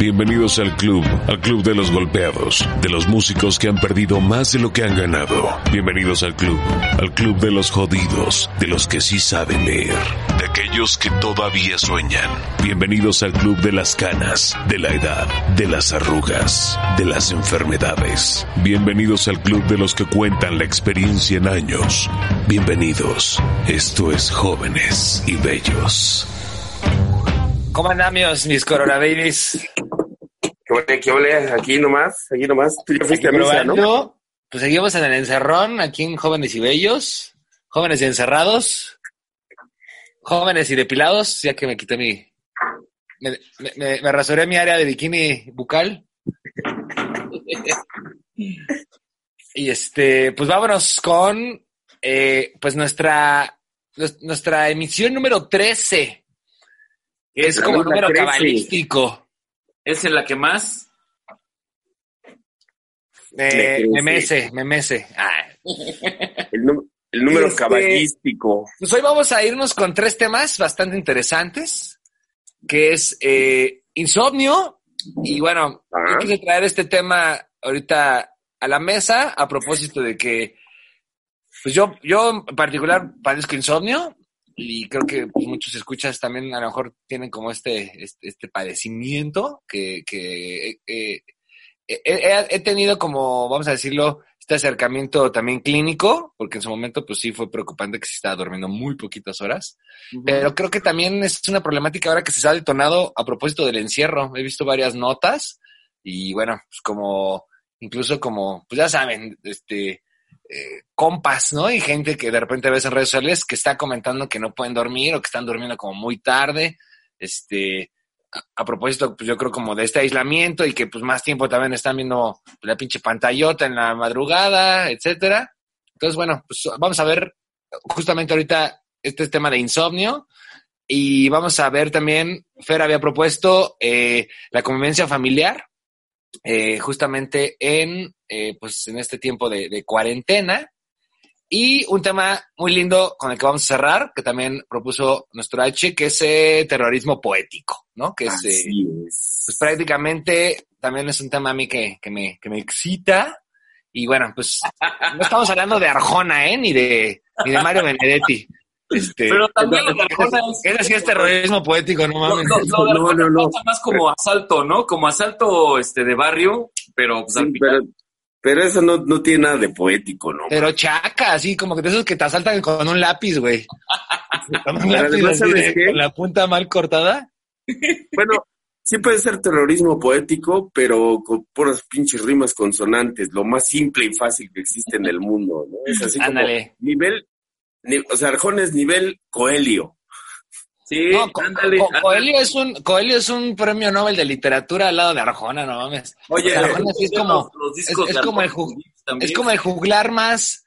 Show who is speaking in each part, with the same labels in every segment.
Speaker 1: Bienvenidos al club, al club de los golpeados, de los músicos que han perdido más de lo que han ganado. Bienvenidos al club, al club de los jodidos, de los que sí saben leer, de aquellos que todavía sueñan. Bienvenidos al club de las canas, de la edad, de las arrugas, de las enfermedades. Bienvenidos al club de los que cuentan la experiencia en años. Bienvenidos. Esto es Jóvenes y Bellos.
Speaker 2: ¿Cómo andamos, mis Corona Babies?
Speaker 3: ¿Qué ole, qué ole? Aquí nomás, aquí nomás. Tú ya fuiste a misa, ¿no?
Speaker 2: Pues seguimos en el encerrón, aquí en Jóvenes y Bellos, Jóvenes y Encerrados, Jóvenes y Depilados, ya que me quité mi... Me, me- me- rasuré mi área de bikini bucal. y este, pues vámonos con eh, pues nuestra, nues- nuestra emisión número 13. Es como
Speaker 3: La
Speaker 2: número
Speaker 3: 13.
Speaker 2: cabalístico.
Speaker 4: ¿Es en la que más?
Speaker 2: Eh,
Speaker 3: Me
Speaker 2: me
Speaker 3: crece.
Speaker 2: mece, me mece. Ah.
Speaker 3: El, número
Speaker 2: Este-
Speaker 3: caballístico.
Speaker 2: Pues hoy vamos a irnos con tres temas bastante interesantes, que es eh, insomnio, y bueno,
Speaker 3: Ah.
Speaker 2: yo quise traer este tema ahorita a la mesa a propósito de que, pues yo, yo en particular padezco insomnio, y creo que pues, muchos escuchas también a lo mejor tienen como este, este, este padecimiento que, que eh, eh, he, he- tenido como, vamos a decirlo, este acercamiento también clínico, porque en su momento pues sí fue preocupante que se estaba durmiendo muy poquitas horas, pero creo que también es una problemática ahora que se ha detonado a propósito del encierro. He visto varias notas y bueno, pues como, incluso como, pues ya saben, este, eh, compas, ¿no? Y gente que de repente ves en redes sociales que está comentando que no pueden dormir o que están durmiendo como muy tarde, este, a, propósito, pues yo creo como de este aislamiento y que pues más tiempo también están viendo la pinche pantallota en la madrugada, etcétera. Entonces, bueno, pues vamos a ver justamente ahorita este tema de insomnio y vamos a ver también, Fer había propuesto eh, la convivencia familiar, eh, justamente en, eh, pues en este tiempo de, de cuarentena. Y un tema muy lindo con el que vamos a cerrar, que también propuso nuestro H, que es eh, terrorismo poético, ¿no? Que es, eh,
Speaker 3: es.
Speaker 2: pues prácticamente también es un tema a mí que, que, me, que me excita. Y bueno, pues no estamos hablando de Arjona, ¿eh? Ni de, ni de Mario Benedetti. Este,
Speaker 4: Pero también lo de Arjona es-
Speaker 2: Ese sí es terrorismo poético, no
Speaker 4: No,
Speaker 2: mames.
Speaker 4: no, no,
Speaker 3: No, no, no.
Speaker 4: más como asalto, ¿no? Como asalto este de barrio, pero pues,
Speaker 3: Sí,
Speaker 4: al final-
Speaker 3: pero, pero eso no, no tiene nada de poético, ¿no?
Speaker 2: Pero chaca, así como que de esos que te asaltan con un lápiz, güey. Con un lápiz
Speaker 3: además, ¿sabes
Speaker 2: de-
Speaker 3: qué?
Speaker 2: con la punta mal cortada.
Speaker 3: Bueno, sí puede ser terrorismo poético, pero con puras pinches rimas consonantes, lo más simple y fácil que existe en el mundo, ¿no? Es así como
Speaker 2: Ándale.
Speaker 3: nivel, ni- o sea, Arjona es nivel Coelio.
Speaker 4: Sí,
Speaker 2: No,
Speaker 4: ándale.
Speaker 2: Co-
Speaker 4: ándale.
Speaker 2: Coelho es un Coelho es un premio Nobel de literatura al lado de Arjona, no mames.
Speaker 4: Oye,
Speaker 2: Arjona sí es como
Speaker 4: los
Speaker 2: es, es el es como juglar más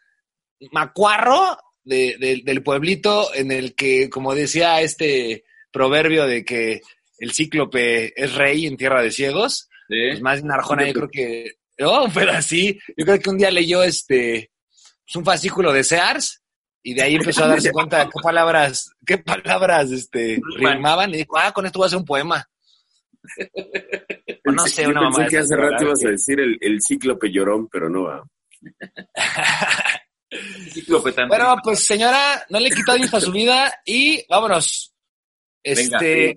Speaker 2: macuarro de- de- del pueblito en el que, como decía este proverbio de que el cíclope es rey en tierra de ciegos,
Speaker 4: Sí.
Speaker 2: pues más bien Arjona yo creo que, no, pero así, yo creo que un día leyó este, pues, un fascículo de Sears y de ahí empezó a darse cuenta de qué palabras, qué palabras, este, rimaban y dijo, ah, con esto voy a hacer un poema. O no sé, una
Speaker 3: pensé
Speaker 2: mamá.
Speaker 3: que hace rato ibas a decir el, el cíclope llorón, pero no va.
Speaker 2: Bueno, pues señora, no le quita tiempo a su vida y vámonos. Este,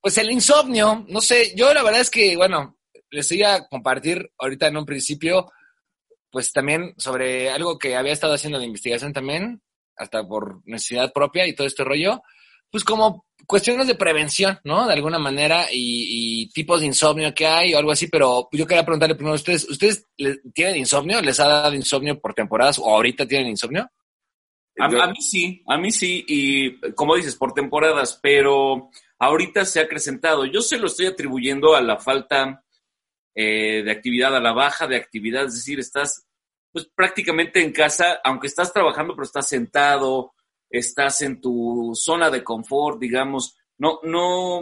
Speaker 2: pues el insomnio, no sé, yo la verdad es que, bueno, les iba a compartir ahorita en un principio, pues también sobre algo que había estado haciendo de investigación también, hasta por necesidad propia y todo este rollo, pues como cuestiones de prevención, ¿no? De alguna manera y, y tipos de insomnio que hay o algo así, pero yo quería preguntarle primero a ustedes, ¿ustedes tienen insomnio? ¿Les ha dado insomnio por temporadas o ahorita tienen insomnio?
Speaker 4: A, a mí sí, a mí sí, y como dices, por temporadas, pero ahorita se ha acrecentado. Yo se lo estoy atribuyendo a la falta eh, de actividad, a la baja de actividad, es decir, estás pues prácticamente en casa, aunque estás trabajando, pero estás sentado, estás en tu zona de confort, digamos, no, no,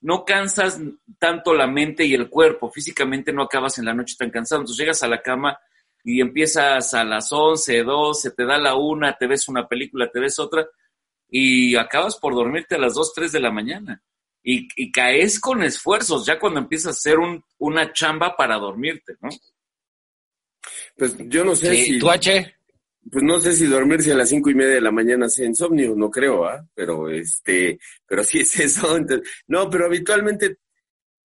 Speaker 4: no cansas tanto la mente y el cuerpo, físicamente no acabas en la noche tan cansado, entonces llegas a la cama y empiezas a las 11, 12, te da la una, te ves una película, te ves otra, y acabas por dormirte a las 2, 3 de la mañana. y, caes con esfuerzos ya cuando empiezas a hacer un, una chamba para dormirte, ¿no?
Speaker 3: Pues yo no sé si...
Speaker 2: ¿Tú, H?
Speaker 3: Pues no sé si dormirse a las cinco y media de la mañana sea insomnio, no creo, ¿ah? Pero este, pero sí es eso. no, pero habitualmente,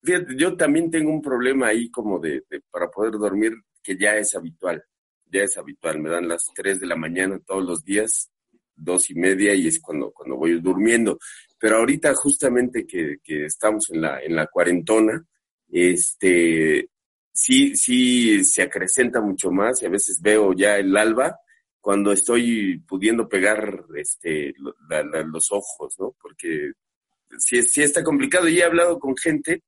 Speaker 3: fíjate, yo también tengo un problema ahí como de, de, para poder dormir que ya es habitual, ya es habitual. Me dan las tres de la mañana todos los días, dos y media y es cuando, cuando voy durmiendo. Pero ahorita justamente que, que estamos en la, en la cuarentona, este, sí, sí se acrecenta mucho más y a veces veo ya el alba cuando estoy pudiendo pegar este, los ojos, ¿no? Porque sí, sí está complicado y he hablado con gente.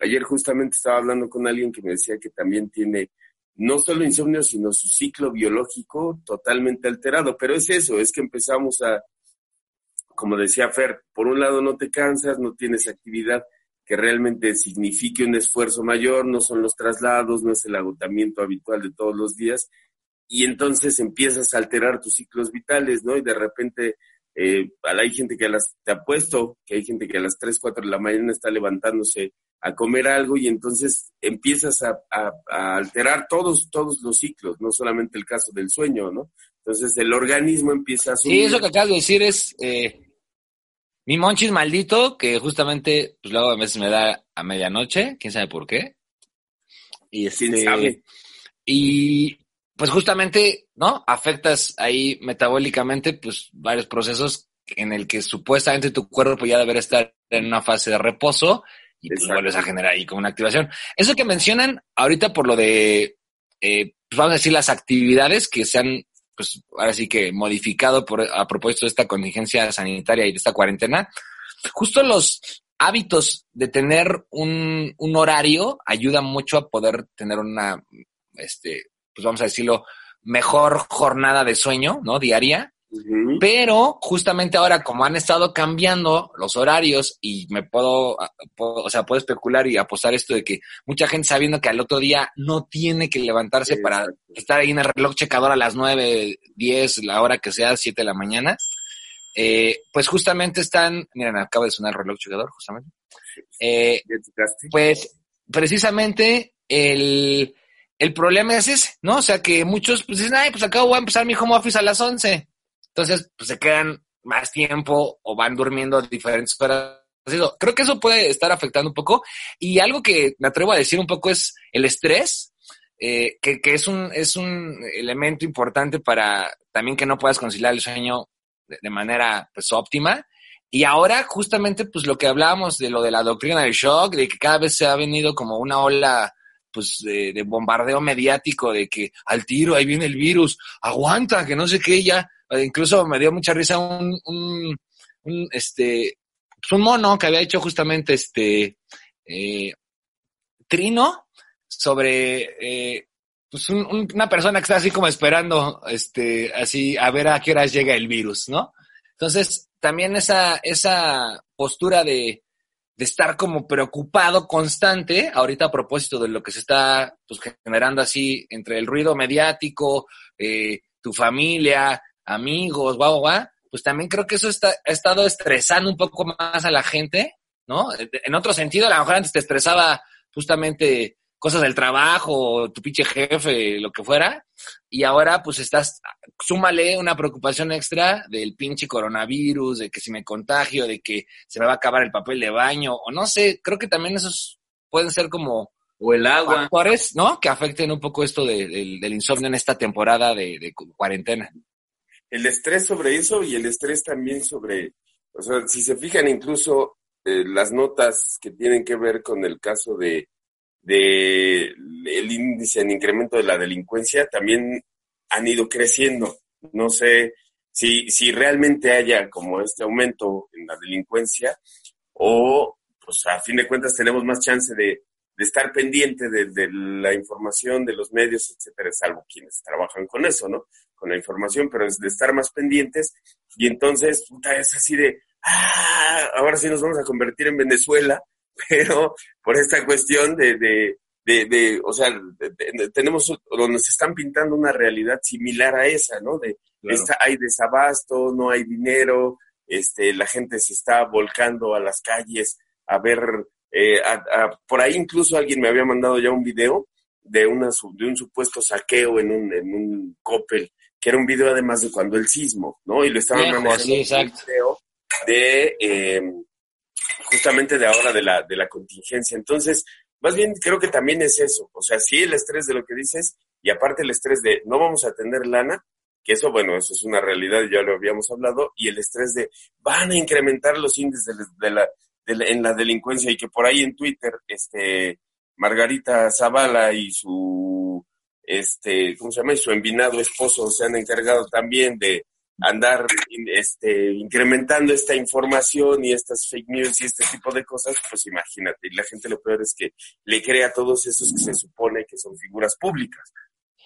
Speaker 3: Ayer justamente estaba hablando con alguien que me decía que también tiene no solo insomnio, sino su ciclo biológico totalmente alterado. Pero es eso, es que empezamos a, como decía Fer, por un lado no te cansas, no tienes actividad que realmente signifique un esfuerzo mayor, no son los traslados, no es el agotamiento habitual de todos los días, y entonces empiezas a alterar tus ciclos vitales, ¿no? Y de repente eh, hay gente que a las, te apuesto que hay gente que a las 3, 4 de la mañana está levantándose a comer algo y entonces empiezas a, alterar todos, todos los ciclos, no solamente el caso del sueño, ¿no? Entonces el organismo empieza a
Speaker 2: subir. Sí, eso que acabas de decir es eh, mi monchis maldito, que justamente, pues luego a veces me da a medianoche, quién sabe por qué. Y este, Y pues justamente, ¿no? Afectas ahí metabólicamente, pues varios procesos en el que supuestamente tu cuerpo ya debería estar en una fase de reposo y pues vuelves a generar ahí como una activación. Eso que mencionan ahorita por lo de, eh, pues vamos a decir, las actividades que se han, pues ahora sí que modificado por, a propósito de esta contingencia sanitaria y de esta cuarentena, justo los hábitos de tener un, un horario ayuda mucho a poder tener una, este, pues vamos a decirlo, mejor jornada de sueño, ¿no? Diaria. Pero justamente ahora, como han estado cambiando los horarios y me puedo, o sea, puedo especular y apostar esto de que mucha gente sabiendo que al otro día no tiene que levantarse para estar ahí en el reloj checador a las 9, 10, la hora que sea, 7 de la mañana, eh, pues justamente están, miren, acaba de sonar el reloj checador, justamente. Eh, pues precisamente el, el problema es ese, ¿no? O sea, que muchos pues dicen, ay, pues acabo voy a empezar mi home office a las 11. Entonces, pues se quedan más tiempo o van durmiendo diferentes horas. Creo que eso puede estar afectando un poco. Y algo que me atrevo a decir un poco es el estrés, eh, que, que, es, un, es un elemento importante para también que no puedas conciliar el sueño de, de manera pues óptima. Y ahora justamente pues lo que hablábamos de lo de la doctrina del shock, de que cada vez se ha venido como una ola pues de, bombardeo mediático de que al tiro, ahí viene el virus, aguanta, que no sé qué, ya, incluso me dio mucha risa un, un, un este, pues un mono que había hecho justamente este, eh, Trino sobre, eh, pues una persona que está así como esperando, este, así, a ver a qué horas llega el virus, ¿no? Entonces, también esa, esa postura de, de estar como preocupado constante, ahorita a propósito de lo que se está pues, generando así entre el ruido mediático, eh, tu familia, amigos, guau, guau, pues también creo que eso está, ha estado estresando un poco más a la gente, ¿no? En otro sentido, a lo mejor antes te estresaba justamente cosas del trabajo, tu pinche jefe, lo que fuera, y ahora pues estás, súmale una preocupación extra del pinche coronavirus, de que si me contagio, de que se me va a acabar el papel de baño, o no sé, creo que también esos pueden ser como...
Speaker 4: O el agua.
Speaker 2: Factores, ¿no? Que afecten un poco esto del insomnio en esta temporada de, cuarentena.
Speaker 3: El estrés sobre eso y el estrés también sobre, o sea, si se fijan incluso eh, las notas que tienen que ver con el caso de de el índice en incremento de la delincuencia también han ido creciendo. No sé si, si realmente haya como este aumento en la delincuencia o pues a fin de cuentas tenemos más chance de, de estar pendiente de, la información de los medios, etcétera, salvo quienes trabajan con eso, ¿no? Con la información, pero es de estar más pendientes. Y entonces, puta, es así de, ah, ahora sí nos vamos a convertir en Venezuela, pero por esta cuestión de, de, de, o sea, tenemos, o nos están pintando una realidad similar a esa, ¿no? De, hay desabasto, no hay dinero, este, la gente se está volcando a las calles a ver, eh, por ahí incluso alguien me había mandado ya un video de, una, de un supuesto saqueo en un, en un Coppel, que era un video además de cuando el sismo, ¿no? Y lo estaban
Speaker 2: manejando sí, exacto.
Speaker 3: video de em, justamente de ahora de la, de la contingencia. Entonces, más bien creo que también es eso, o sea, sí el estrés de lo que dices y aparte el estrés de no vamos a tener lana, que eso, bueno, eso es una realidad, ya lo habíamos hablado, y el estrés de van a incrementar los índices de la, en la delincuencia y que por ahí en Twitter, este, Margarita Zavala y su, este, ¿cómo se llama? Y su envinado esposo se han encargado también de andar este, incrementando esta información y estas fake news y este tipo de cosas, pues imagínate, y la gente lo peor es que le crea a todos esos que se supone que son figuras públicas.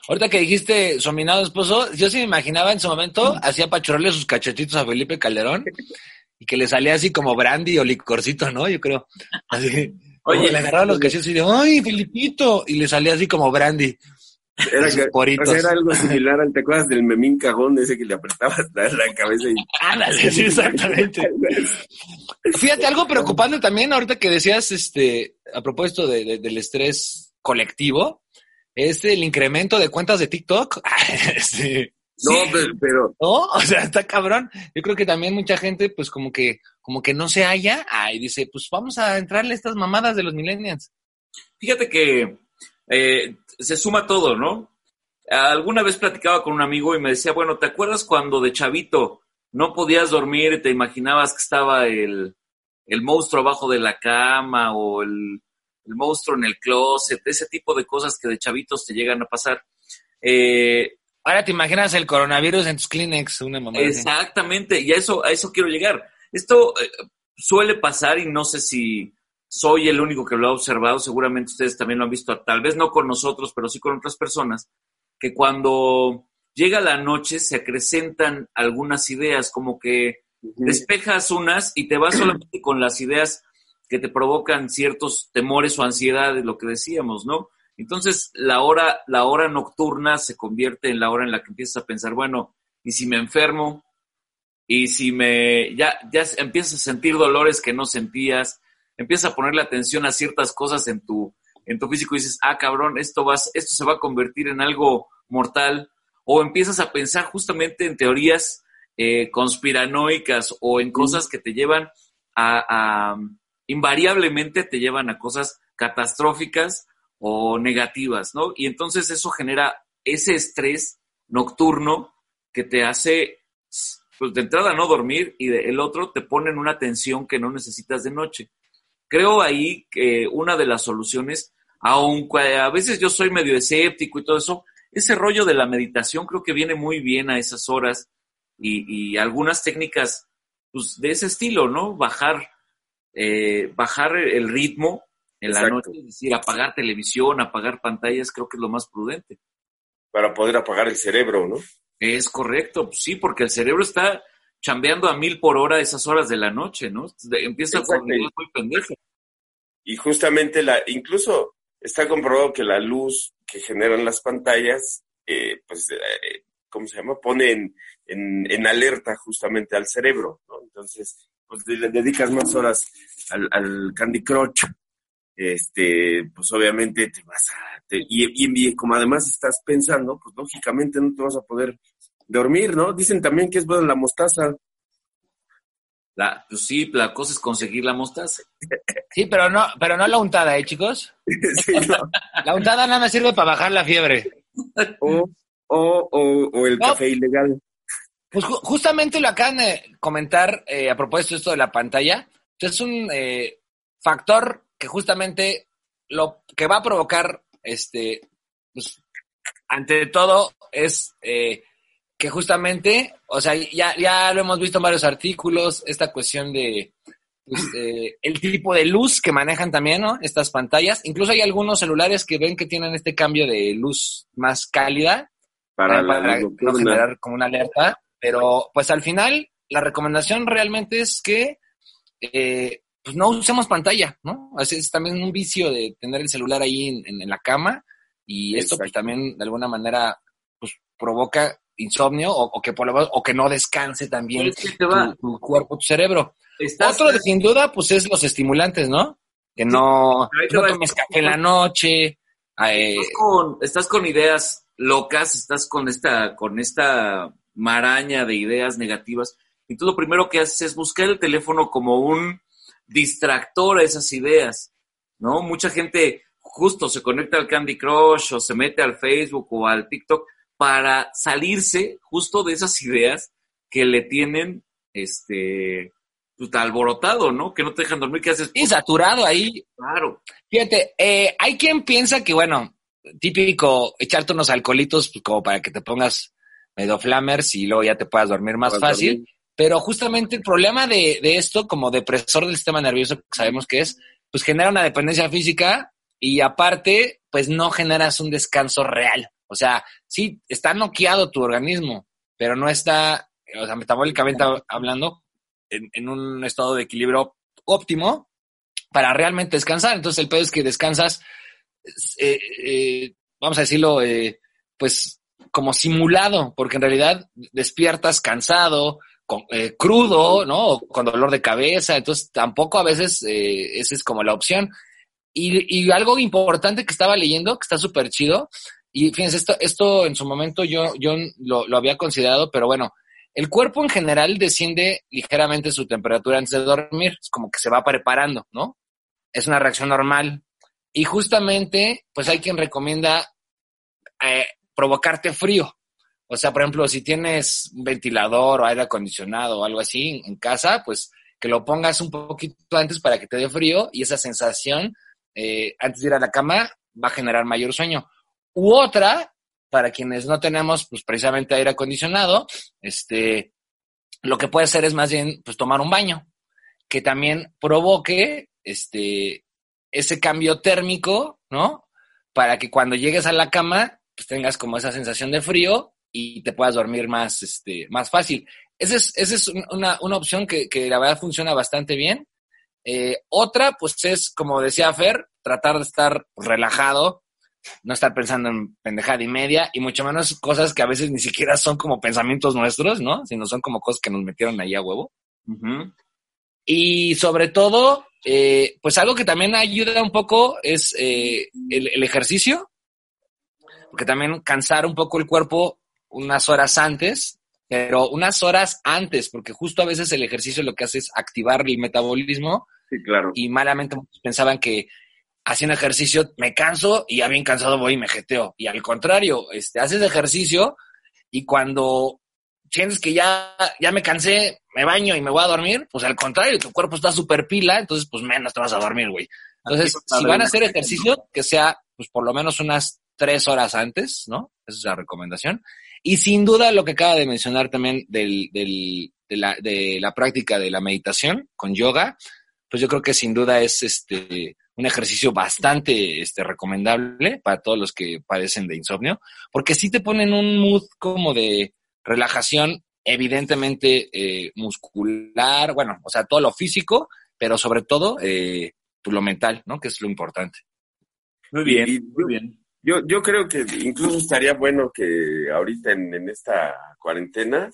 Speaker 2: Ahorita que dijiste su minado esposo, yo sí me imaginaba en su momento, hacía pachorrarle sus cachetitos a Felipe Calderón y que le salía así como brandy o licorcito, ¿no? Yo creo. Así. Oye, le agarraba los cachetes y de, ¡ay, Felipito! Y le salía así como brandy.
Speaker 3: Era, era algo similar al, ¿te acuerdas del memín cagón ese que le apretabas la, cabeza y...
Speaker 2: Ándale, sí, exactamente. Fíjate, algo preocupante también ahorita que decías, este, a propósito de, del estrés colectivo, es el incremento de cuentas de TikTok.
Speaker 3: No, pero,
Speaker 2: ¿No? O sea, está cabrón. Yo creo que también mucha gente, pues como que, como que no se halla, y dice, pues vamos a entrarle a estas mamadas de los millennials.
Speaker 4: Fíjate que eh, se suma todo, ¿no? Alguna vez platicaba con un amigo y me decía, bueno, ¿te acuerdas cuando de chavito no podías dormir y te imaginabas que estaba el, monstruo abajo de la cama o el, monstruo en el closet, ese tipo de cosas que de chavitos te llegan a pasar?
Speaker 2: Eh, Ahora te imaginas el coronavirus en tus Kleenex, una mamá.
Speaker 4: Exactamente, y a eso, a eso quiero llegar. Esto eh, suele pasar y no sé si soy el único que lo ha observado, seguramente ustedes también lo han visto, tal vez no con nosotros, pero sí con otras personas, que cuando llega la noche se acrecentan algunas ideas, como que despejas unas y te vas solamente con las ideas que te provocan ciertos temores o ansiedades, lo que decíamos, ¿no? Entonces, la hora, la hora nocturna se convierte en la hora en la que empiezas a pensar, bueno, ¿y si me enfermo? ¿Y si me, ya, ya empiezas a sentir dolores que no sentías? Empiezas a ponerle atención a ciertas cosas en tu, en tu físico y dices, ah, cabrón, esto, vas, esto se va a convertir en algo mortal, o empiezas a pensar justamente en teorías eh, conspiranoicas o en cosas que te llevan a, invariablemente te llevan a cosas catastróficas o negativas, ¿no? Y entonces eso genera ese estrés nocturno que te hace, pues de entrada no dormir y el otro te pone en una tensión que no necesitas de noche. Creo ahí que una de las soluciones, aunque a veces yo soy medio escéptico y todo eso, ese rollo de la meditación creo que viene muy bien a esas horas y, algunas técnicas pues, de ese estilo, ¿no? Bajar, eh, bajar el ritmo en la noche, es decir, apagar televisión, apagar pantallas, creo que es lo más prudente.
Speaker 3: Para poder apagar el cerebro, ¿no?
Speaker 4: Es correcto, pues sí, porque el cerebro está chambeando a mil por hora esas horas de la noche, ¿no? Empieza con muy pendejo.
Speaker 3: Y justamente la, incluso está comprobado que la luz que generan las pantallas, eh, pues, eh, ¿cómo se llama? Pone en, en, alerta justamente al cerebro, ¿no? Entonces, pues le dedicas más horas al, al Candy Crush, este, pues obviamente te vas a, y, y, como además estás pensando, pues lógicamente no te vas a poder dormir, ¿no? Dicen también que es buena la mostaza.
Speaker 4: La, pues sí, la cosa es conseguir la mostaza.
Speaker 2: Sí, pero no, pero no la untada, ¿eh, chicos? La untada nada más sirve para bajar la fiebre.
Speaker 3: O, o, o, el café ilegal.
Speaker 2: Pues justamente lo acaban de comentar eh, a propósito de esto de la pantalla. Es un eh, factor que justamente lo que va a provocar, este, pues, ante todo, es eh, que justamente, o sea, ya, ya lo hemos visto en varios artículos, esta cuestión de pues, el tipo de luz que manejan también, ¿no? Estas pantallas. Incluso hay algunos celulares que ven que tienen este cambio de luz más cálida para, eh, no generar como una alerta. Pero pues al final la recomendación realmente es que eh, pues no usemos pantalla, ¿no? Es, también un vicio de tener el celular ahí en, la cama y esto pues, también de alguna manera pues provoca insomnio o, que por lo menos, o que no descanse también tu, cuerpo, tu cerebro. Otro, sin duda, pues es los estimulantes, ¿no? Que no, no tomes café en la noche.
Speaker 4: Eh, estás, con, estás con ideas locas, estás con esta, con esta maraña de ideas negativas. Y tú lo primero que haces es buscar el teléfono como un distractor a esas ideas, ¿no? Mucha gente justo se conecta al Candy Crush o se mete al Facebook o al TikTok para salirse justo de esas ideas que le tienen este pues, alborotado, ¿no? Que no te dejan dormir, ¿qué haces?
Speaker 2: Y saturado ahí.
Speaker 4: Claro.
Speaker 2: Fíjate, eh, hay quien piensa que, bueno, típico echarte unos alcoholitos pues, como para que te pongas medio flammers y luego ya te puedas dormir más fácil. Pero justamente el problema de, de, esto, como depresor del sistema nervioso, que sabemos que es, pues genera una dependencia física y aparte, pues no generas un descanso real. O sea, sí, está noqueado tu organismo, pero no está, o sea, metabólicamente hablando, en, un estado de equilibrio óptimo para realmente descansar. Entonces, el pedo es que descansas, eh, eh, vamos a decirlo, eh, pues como simulado, porque en realidad despiertas cansado, crudo, ¿no? con dolor de cabeza. Entonces, tampoco a veces esa es como la opción. Y, algo importante que estaba leyendo, que está súper chido, y fíjense, esto, esto en su momento yo, yo lo, lo, había considerado, pero bueno, el cuerpo en general desciende ligeramente su temperatura antes de dormir, es como que se va preparando, ¿no? Es una reacción normal. Y justamente, pues hay quien recomienda eh, provocarte frío. O sea, por ejemplo, si tienes un ventilador o aire acondicionado o algo así en casa, pues que lo pongas un poquito antes para que te dé frío y esa sensación eh, antes de ir a la cama va a generar mayor sueño. U otra, para quienes no tenemos pues precisamente aire acondicionado, este, lo que puede hacer es más bien pues tomar un baño, que también provoque este, ese cambio térmico, ¿no? Para que cuando llegues a la cama, pues tengas como esa sensación de frío y te puedas dormir más, este, más fácil. Esa es, esa es una, una opción que, que, la verdad funciona bastante bien. Eh, otra, pues es, como decía Fer, tratar de estar relajado, no estar pensando en pendejada y media, y mucho menos cosas que a veces ni siquiera son como pensamientos nuestros, ¿no? Sino son como cosas que nos metieron ahí a huevo. Y sobre todo, eh, pues algo que también ayuda un poco es eh, el, ejercicio, porque también cansar un poco el cuerpo unas horas antes, pero unas horas antes, porque justo a veces el ejercicio lo que hace es activar el metabolismo.
Speaker 3: Sí, claro.
Speaker 2: Y malamente pensaban que haciendo ejercicio me canso y ya bien cansado voy y me jeteo. Y al contrario, este, haces ejercicio y cuando sientes que ya, ya me cansé, me baño y me voy a dormir, pues al contrario, tu cuerpo está súper pila, entonces pues menos te vas a dormir, güey. Entonces, si van a hacer ejercicio, que sea pues por lo menos unas tres horas antes, ¿no? Esa es la recomendación. Y sin duda lo que acaba de mencionar también del, del, de, la, de la práctica de la meditación con yoga, pues yo creo que sin duda es este un ejercicio bastante este, recomendable para todos los que padecen de insomnio, porque sí te ponen un mood como de relajación, evidentemente eh, muscular, bueno, o sea, todo lo físico, pero sobre todo eh, pues, lo mental, ¿no? Que es lo importante.
Speaker 3: Muy bien, muy bien. Yo, yo creo que incluso estaría bueno que ahorita en, en esta cuarentena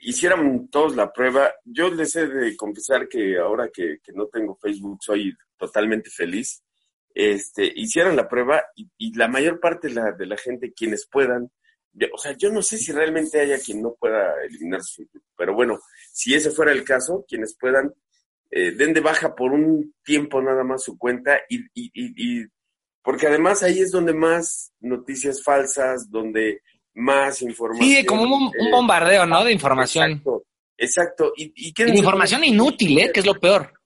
Speaker 3: hicieran todos la prueba. Yo les he de confesar que ahora que, no tengo Facebook soy totalmente feliz. Este, hicieran la prueba y, la mayor parte de la, de la, gente, quienes puedan, o sea, yo no sé si realmente haya quien no pueda eliminar su pero bueno, si ese fuera el caso, quienes puedan, eh, den de baja por un tiempo nada más su cuenta y, y, y, porque además ahí es donde más noticias falsas, donde más información.
Speaker 2: Sí, como un, eh, bombardeo, ¿no? De información.
Speaker 3: Exacto. exacto. Y, y
Speaker 2: información inútil, ¿eh? Que es lo peor.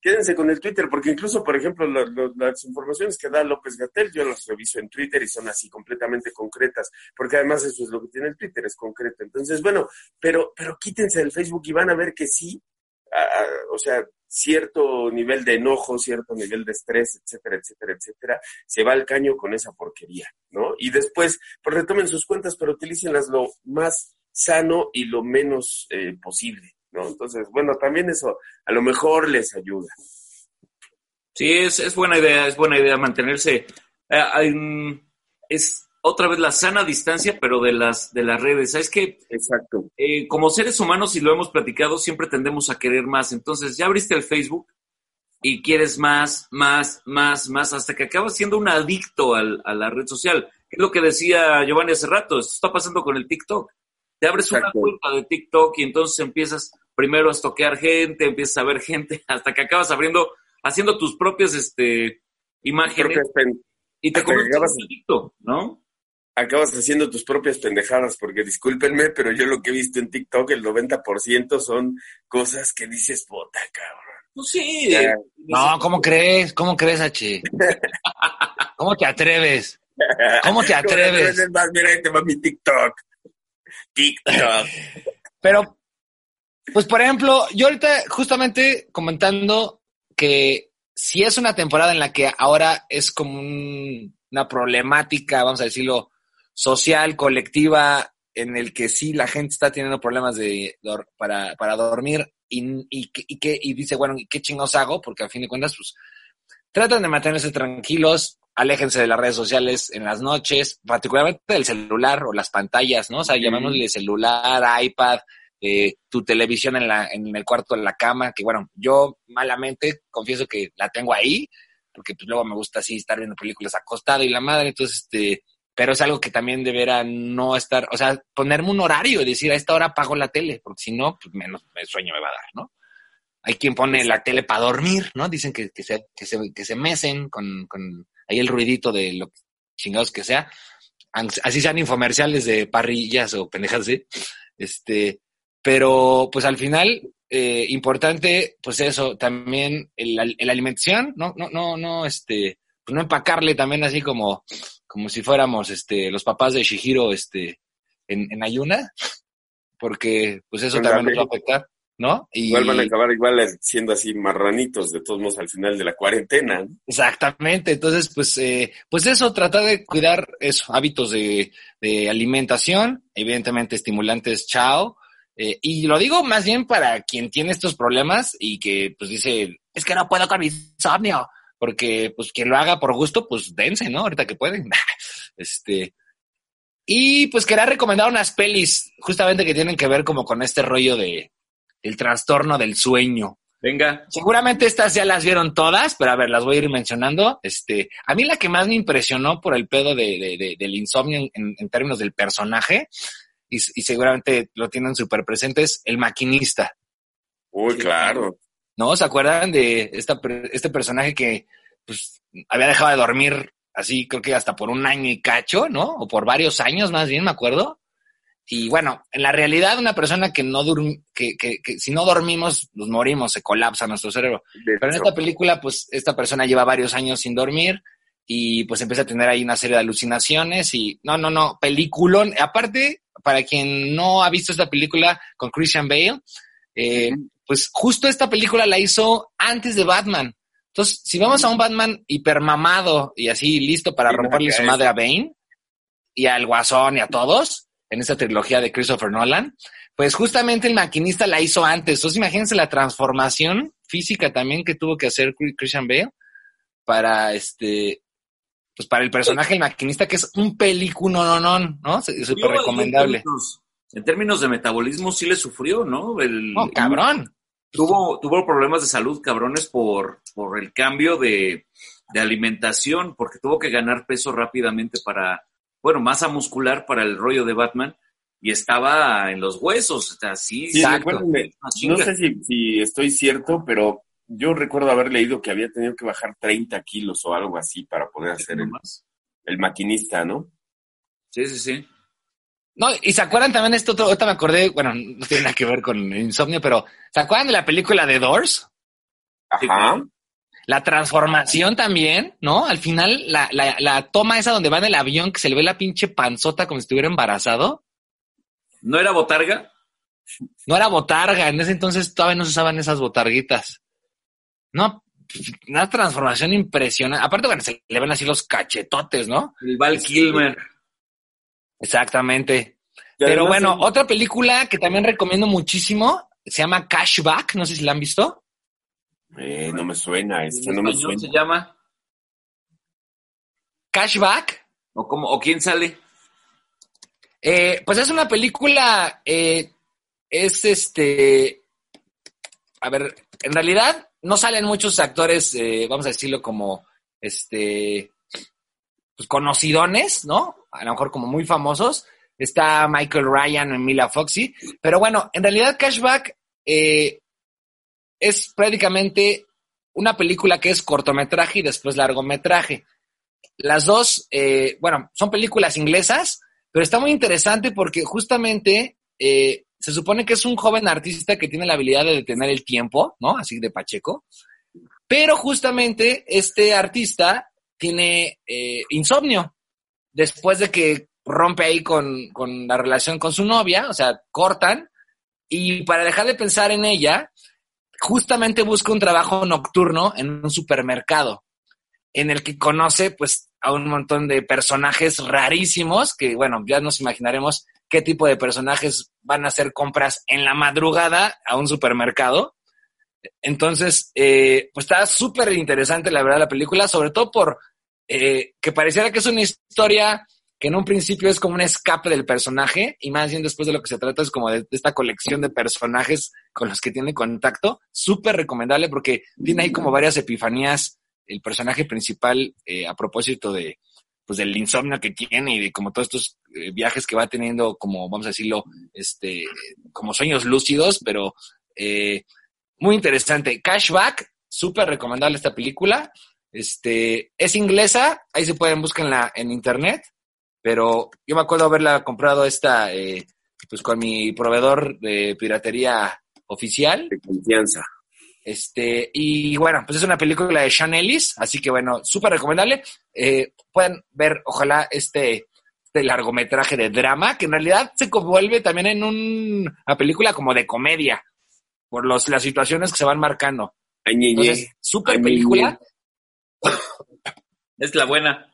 Speaker 3: Quédense con el Twitter, porque incluso, por ejemplo, las informaciones que da López Gatel, yo las reviso en Twitter y son así completamente concretas, porque además eso es lo que tiene el Twitter, es concreto. Entonces, bueno, pero, pero quítense del Facebook y van a ver que sí, o sea, cierto nivel de enojo, cierto nivel de estrés, etcétera, etcétera, etcétera, se va al caño con esa porquería, ¿no? Y después, pues retomen sus cuentas, pero utilícenlas lo más sano y lo menos eh, posible, ¿no? Entonces, bueno, también eso a lo mejor les ayuda.
Speaker 4: Sí, es, es buena idea, es buena idea mantenerse. Eh, es otra vez la sana distancia, pero de las, de las redes. ¿Sabes qué?
Speaker 3: Exacto.
Speaker 4: Eh, como seres humanos, y lo hemos platicado, siempre tendemos a querer más. Entonces, ya abriste el Facebook y quieres más, más, más, más, hasta que acabas siendo un adicto al, a la red social. Es lo que decía Giovanni hace rato, esto está pasando con el TikTok. Te abres una cuenta de TikTok y entonces empiezas primero a estoquear gente, empiezas a ver gente, hasta que acabas abriendo, haciendo tus propias este, imágenes y te conviertes en adicto, ¿no?
Speaker 3: acabas haciendo tus propias pendejadas, porque discúlpenme, pero yo lo que he visto en TikTok, el 90% son cosas que dices, puta, cabrón.
Speaker 4: Pues sí.
Speaker 2: no, ¿cómo crees? ¿Cómo crees, H? ¿Cómo te atreves? ¿Cómo te atreves?
Speaker 3: Mira, ahí te va mi TikTok.
Speaker 2: Pero, pues por ejemplo, yo ahorita justamente comentando que si es una temporada en la que ahora es como una problemática, vamos a decirlo, social, colectiva, en el que sí la gente está teniendo problemas de, para, para dormir y, y, y, y dice, bueno, ¿qué chingos hago? Porque a fin de cuentas, pues, tratan de mantenerse tranquilos, aléjense de las redes sociales en las noches, particularmente del celular o las pantallas, ¿no? O sea, llamémosle celular, iPad, eh, tu televisión en, la, en el cuarto de la cama, que bueno, yo malamente confieso que la tengo ahí, porque pues luego me gusta así estar viendo películas acostado y la madre, entonces, este, pero es algo que también deberá no estar, o sea, ponerme un horario y decir a esta hora apago la tele, porque si no, pues menos el sueño me va a dar, ¿no? Hay quien pone la tele para dormir, ¿no? Dicen que, que, se, que, se, que se mecen con, con ahí el ruidito de lo chingados que sea. Así sean infomerciales de parrillas o pendejas, ¿sí? Este, pero pues al final, eh, importante, pues eso, también el, el alimentación, ¿no? No, no, no, este, pues no empacarle también así como como si fuéramos este, los papás de Shihiro este, en, en ayuna, porque pues eso también nos va a afectar, ¿no?
Speaker 3: Y igual van a acabar igual siendo así marranitos de todos modos al final de la cuarentena.
Speaker 2: Exactamente, entonces pues, eh, pues eso, tratar de cuidar eso, hábitos de, de alimentación, evidentemente estimulantes, chao, eh, y lo digo más bien para quien tiene estos problemas y que pues dice, es que no puedo con mi insomnio porque pues quien lo haga por gusto, pues dense, ¿no? Ahorita que pueden. este. Y pues quería recomendar unas pelis justamente que tienen que ver como con este rollo de el trastorno del sueño.
Speaker 4: Venga.
Speaker 2: Seguramente estas ya las vieron todas, pero a ver, las voy a ir mencionando. Este, a mí la que más me impresionó por el pedo de, de, del insomnio en, en, términos del personaje, y, y seguramente lo tienen súper presente, es el maquinista.
Speaker 3: Uy, claro.
Speaker 2: ¿no? ¿Se acuerdan de esta, este personaje que pues, había dejado de dormir así, creo que hasta por un año y cacho, ¿no? O por varios años más bien, me acuerdo. Y bueno, en la realidad, una persona que no que, que, que, si no dormimos, nos morimos, se colapsa nuestro cerebro. Pero en esta película, pues, esta persona lleva varios años sin dormir y pues empieza a tener ahí una serie de alucinaciones y no, no, no, peliculón. Aparte, para quien no ha visto esta película con Christian Bale, eh, pues justo esta película la hizo antes de Batman. Entonces, si vamos a un Batman hipermamado y así listo para romperle su madre a Bane y al Guasón y a todos en esta trilogía de Christopher Nolan, pues justamente el maquinista la hizo antes. Entonces, imagínense la transformación física también que tuvo que hacer Christian Bale para este pues para el personaje el maquinista que es un película no no no súper recomendable.
Speaker 4: en términos de metabolismo sí le sufrió no el
Speaker 2: no, cabrón.
Speaker 4: Tuvo, tuvo problemas de salud cabrones por, por el cambio de, de alimentación, porque tuvo que ganar peso rápidamente para, bueno, masa muscular para el rollo de Batman y estaba en los huesos, o sea, sí,
Speaker 3: sí no sé si, si, estoy cierto, pero yo recuerdo haber leído que había tenido que bajar 30 kilos o algo así para poder hacer el, el maquinista, ¿no?
Speaker 4: Sí, sí, sí.
Speaker 2: No, y se acuerdan también esto otro, ahorita me acordé, bueno, no tiene nada que ver con insomnio, pero ¿se acuerdan de la película de Doors?
Speaker 3: Ajá.
Speaker 2: La transformación también, ¿no? Al final, la, la, la toma esa donde va en el avión que se le ve la pinche panzota como si estuviera embarazado.
Speaker 4: ¿No era botarga?
Speaker 2: No era botarga, en ese entonces todavía no se usaban esas botarguitas. No, una transformación impresionante. Aparte, bueno, se le ven así los cachetotes, ¿no?
Speaker 4: El Val Kilmer.
Speaker 2: Exactamente. Pero bueno, sí. otra película que también recomiendo muchísimo se llama Cashback. No sé si la han visto.
Speaker 3: Eh, no me suena, es que no me suena.
Speaker 4: se llama?
Speaker 2: Cashback.
Speaker 4: ¿O, cómo, ¿O quién sale?
Speaker 2: Eh, pues es una película, eh, es este, a ver, en realidad no salen muchos actores, eh, vamos a decirlo como, este, pues conocidones, ¿no? A lo mejor como muy famosos. Está Michael Ryan y Mila Foxy. Pero bueno, en realidad Cashback es prácticamente una película que es cortometraje y después largometraje. Las dos, bueno, son películas inglesas, pero está muy interesante porque justamente eh, se supone que es un joven artista que tiene la habilidad de detener el tiempo, ¿no? Así de Pacheco. Pero justamente este artista tiene eh, insomnio. Después de que rompe ahí con, con la relación con su novia, o sea, cortan. Y para dejar de pensar en ella, justamente busca un trabajo nocturno en un supermercado, en el que conoce, pues, a un montón de personajes rarísimos, que bueno, ya nos imaginaremos qué tipo de personajes van a hacer compras en la madrugada a un supermercado. Entonces, eh, pues está súper interesante la verdad la película, sobre todo por eh, que pareciera que es una historia que en un principio es como un escape del personaje y más bien después de lo que se trata es como de, de esta colección de personajes con los que tiene contacto. Súper recomendable porque tiene ahí como varias epifanías. El personaje principal eh, a propósito de pues del insomnio que tiene y de como todos estos eh, viajes que va teniendo como vamos a decirlo este como sueños lúcidos pero eh, muy interesante. Cashback súper recomendable esta película. Este es inglesa ahí se pueden buscarla en internet pero yo me acuerdo haberla comprado esta pues con mi proveedor de piratería oficial
Speaker 3: de confianza
Speaker 2: este, y bueno, pues es una película de Sean Ellis, así que bueno, súper recomendable. Eh, pueden ver, ojalá, este, este, largometraje de drama, que en realidad se convuelve también en una película como de comedia, por los, las situaciones que se van marcando. Entonces, súper película.
Speaker 4: Es la buena.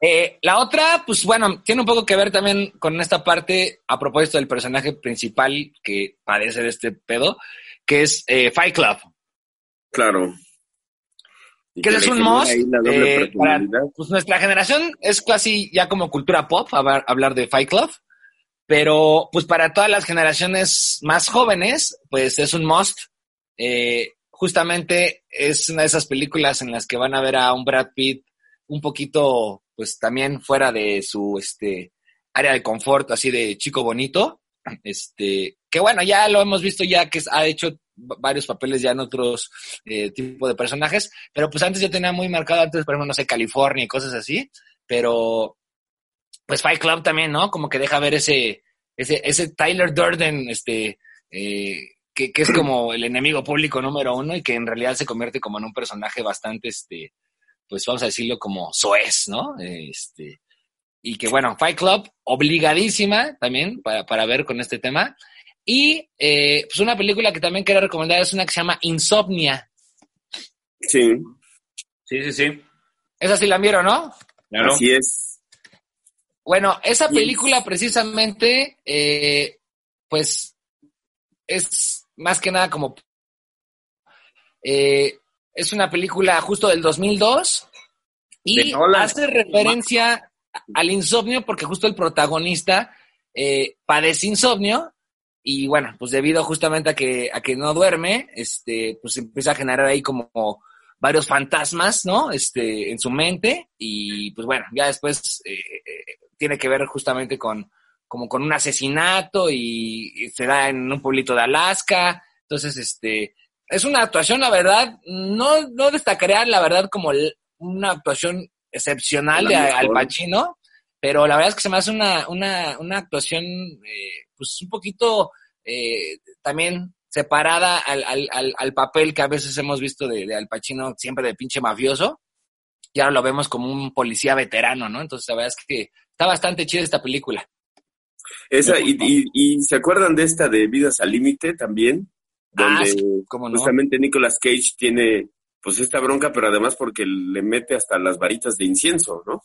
Speaker 2: Eh, la otra, pues bueno, tiene un poco que ver también con esta parte a propósito del personaje principal que padece de este pedo, que es eh, Fight Club.
Speaker 3: Claro.
Speaker 2: que es un must. Eh, pues nuestra generación es casi ya como cultura pop hablar, de Fight Club, pero pues para todas las generaciones más jóvenes, pues es un must. Eh, justamente es una de esas películas en las que van a ver a un Brad Pitt un poquito, pues también fuera de su este área de confort, así de chico bonito, este, que bueno, ya lo hemos visto ya que ha hecho varios papeles ya en otros eh, tipos de personajes, pero pues antes yo tenía muy marcado antes, por ejemplo, no sé, California y cosas así, pero pues Fight Club también, ¿no? Como que deja ver ese, ese, ese Tyler Durden, este, eh, que, que, es como el enemigo público número uno y que en realidad se convierte como en un personaje bastante, este, pues vamos a decirlo como soez, ¿no? Este, y que bueno, Fight Club, obligadísima también para, para ver con este tema. Y eh, pues una película que también quiero recomendar es una que se llama Insomnia.
Speaker 3: Sí.
Speaker 4: Sí, sí, sí.
Speaker 2: Esa sí la vieron, ¿no?
Speaker 3: Claro. Así es.
Speaker 2: Bueno, esa película precisamente, eh, pues, es más que nada como... Eh, es una película justo del 2002 y hace referencia al insomnio porque justo el protagonista eh, padece insomnio y bueno, pues debido justamente a que, a que no duerme, este, pues empieza a generar ahí como varios fantasmas, ¿no? Este, en su mente y pues bueno, ya después eh, eh, tiene que ver justamente con, como con un asesinato y, se da en un pueblito de Alaska, entonces este, es una actuación, la verdad, no, no destacaría la verdad como una actuación excepcional de Al Pacino, pero la verdad es que se me hace una, una, una actuación, eh, pues un poquito eh, también separada al, al, al, papel que a veces hemos visto de, de Al Pacino, siempre de pinche mafioso, y ahora lo vemos como un policía veterano, ¿no? Entonces la verdad es que está bastante chida esta película.
Speaker 3: Esa, y, y, ¿se acuerdan de esta de Vidas al Límite también?
Speaker 2: Ah,
Speaker 3: Donde justamente Nicolas Cage tiene pues esta bronca, pero además porque le mete hasta las varitas de incienso, ¿no?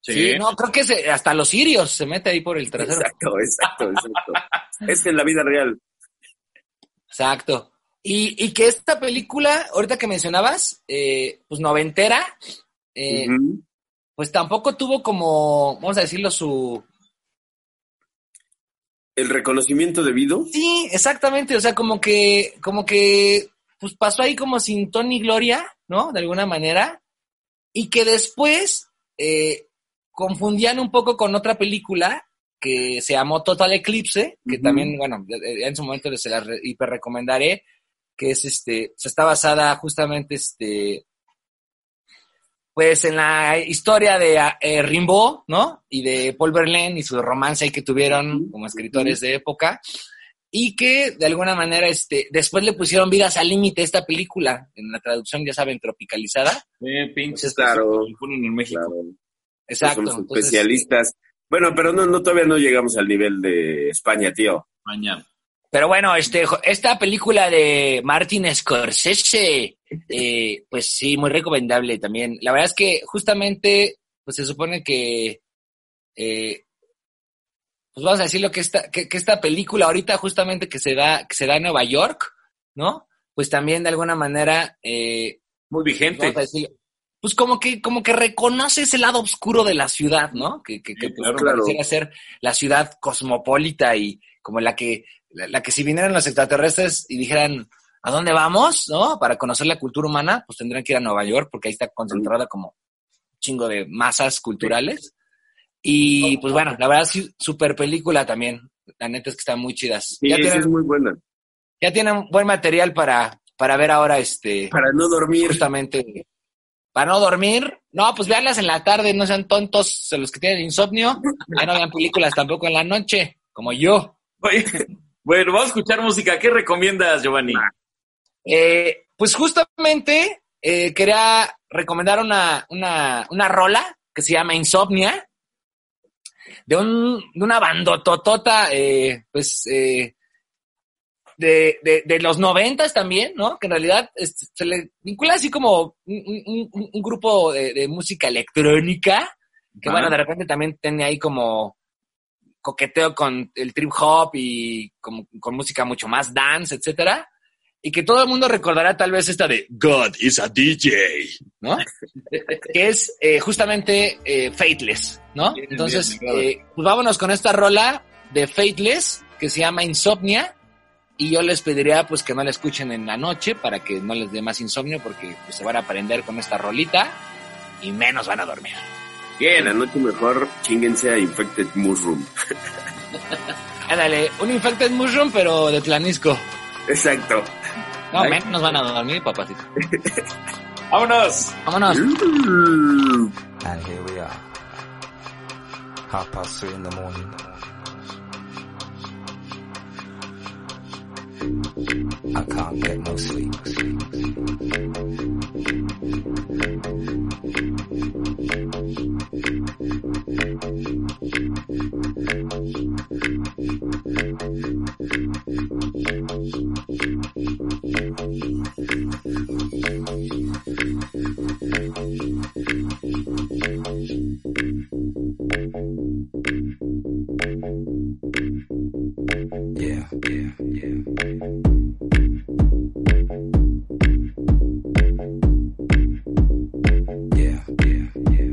Speaker 2: Sí, no, creo que se, hasta los sirios se mete ahí por el trasero.
Speaker 3: Exacto, exacto, exacto. es en la vida real.
Speaker 2: Exacto. Y, y que esta película, ahorita que mencionabas, eh, pues noventera, eh, pues tampoco tuvo como, vamos a decirlo, su...
Speaker 3: ¿El reconocimiento debido?
Speaker 2: Sí, exactamente, o sea, como que, como que, pues pasó ahí como sin Tony Gloria, ¿no? De alguna manera, y que después eh, confundían un poco con otra película que se llamó Total Eclipse, que también, bueno, en su momento les la hiper recomendaré, que es este, se está basada justamente este, pues en la historia de eh, Rimbaud, ¿no? Y de Paul Verlaine y su romance ahí que tuvieron como escritores de época. Y que de alguna manera este, después le pusieron vidas al límite a esta película, en la traducción, ya saben, tropicalizada.
Speaker 4: Eh, pinches,
Speaker 3: claro.
Speaker 4: en México.
Speaker 2: Exacto.
Speaker 3: Somos especialistas. Bueno, pero no, no, todavía no llegamos al nivel de España, tío.
Speaker 4: Mañana.
Speaker 2: Pero bueno, este, esta película de Martin Scorsese, eh, pues sí, muy recomendable también. La verdad es que justamente, pues se supone que, eh, pues vamos a decirlo que esta, que, esta película ahorita justamente que se da, que se da en Nueva York, ¿no? Pues también de alguna manera, eh,
Speaker 4: muy vigente.
Speaker 2: pues como que, como que reconoce ese lado oscuro de la ciudad, ¿no? Que, que, que pues, pareciera ser la ciudad cosmopolita y como la que la, que si vinieran los extraterrestres y dijeran, ¿a dónde vamos? ¿No? Para conocer la cultura humana, pues tendrían que ir a Nueva York porque ahí está concentrada como un chingo de masas culturales. Y pues bueno, la verdad sí, super película también. La neta es que están muy chidas.
Speaker 3: Sí,
Speaker 2: ya
Speaker 3: tienen, es muy buena.
Speaker 2: Ya tienen buen material para, para ver ahora este.
Speaker 3: Para no dormir.
Speaker 2: Justamente. Para no dormir. No, pues veanlas en la tarde, no sean tontos los que tienen insomnio. Ya no vean películas tampoco en la noche, como yo.
Speaker 4: Oye, bueno, vamos a escuchar música. ¿Qué recomiendas, Giovanni?
Speaker 2: Eh, pues justamente eh, quería recomendar una, una, una, rola que se llama Insomnia, de, un, de una bandototota, eh, pues, eh, de, de, de, los noventas también, ¿no? Que en realidad se le vincula así como un, un, un grupo de, de, música electrónica, que bueno, de repente también tiene ahí como coqueteo con el trip hop y con, música mucho más dance, etcétera. Y que todo el mundo recordará tal vez esta de God is a DJ, ¿no? que es eh, justamente eh, Fateless, ¿no? Entonces, eh, pues vámonos con esta rola de Fateless que se llama Insomnia. Y yo les pediría pues que no la escuchen en la noche para que no les dé más insomnio porque pues, se van a aprender con esta rolita y menos van a dormir.
Speaker 3: Bien, la noche mejor chinguense a Infected Mushroom.
Speaker 2: Ándale, un Infected Mushroom, pero de planisco.
Speaker 3: Exacto.
Speaker 2: No, menos nos van a dormir, papacito.
Speaker 4: ¡Vámonos!
Speaker 2: ¡Vámonos!
Speaker 5: And here we are. Half past three in the morning. I can't get no sleep. Yeah, yeah, yeah. Yeah, yeah, yeah.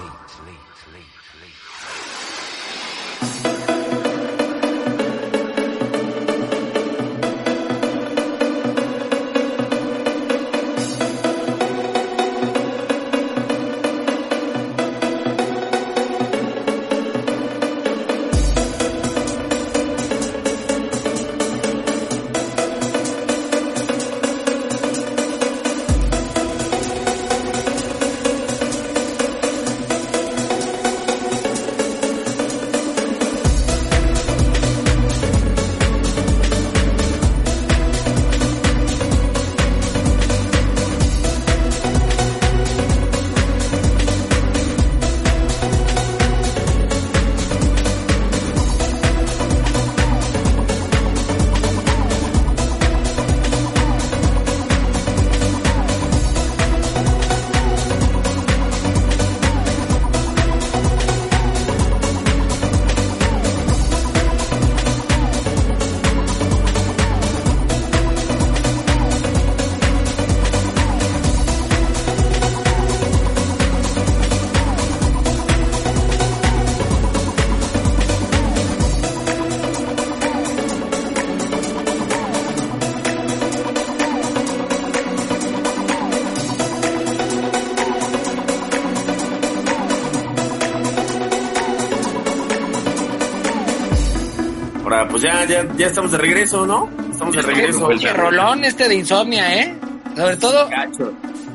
Speaker 3: Ya, estamos de regreso, ¿no? Estamos de regreso.
Speaker 2: Qué rolón este de insomnia, ¿eh? Sobre todo,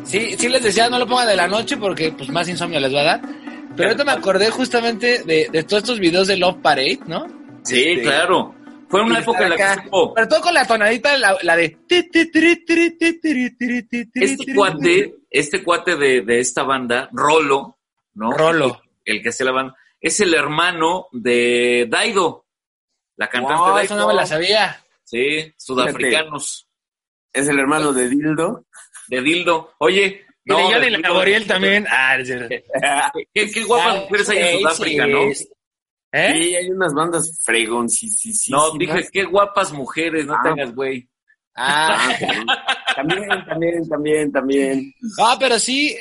Speaker 2: sí, sí les decía, no lo pongan de la noche porque pues más insomnio les va a dar. Pero ahorita me acordé justamente de, de todos estos videos de Love Parade, ¿no?
Speaker 4: Sí,
Speaker 2: Este,
Speaker 4: claro. Fue una época en la que supo-
Speaker 2: Sobre todo con la tonadita, la, la de...
Speaker 4: este cuate, este cuate de, de esta banda, Rolo, ¿no?
Speaker 2: Rolo.
Speaker 4: El, que hace la banda, es el hermano de Daido, la cantante
Speaker 2: Wow,
Speaker 4: Daido.
Speaker 2: eso no me la sabía.
Speaker 4: Sí, sudafricanos,
Speaker 3: Es el hermano de Dildo.
Speaker 4: de Dildo. Oye,
Speaker 2: Y de
Speaker 4: no,
Speaker 2: Johnny
Speaker 4: de.
Speaker 2: Laboriel también. Ah, es cierto.
Speaker 4: Qué, qué guapas mujeres hay en Sudáfrica, ¿no?
Speaker 2: ¿Eh?
Speaker 3: Sí, hay unas bandas fregoncísimas.
Speaker 4: No, dije, qué guapas mujeres, no te
Speaker 3: Ah.
Speaker 4: hagas, güey.
Speaker 2: Ah,
Speaker 3: También, también, también, también.
Speaker 2: Ah, pero sí,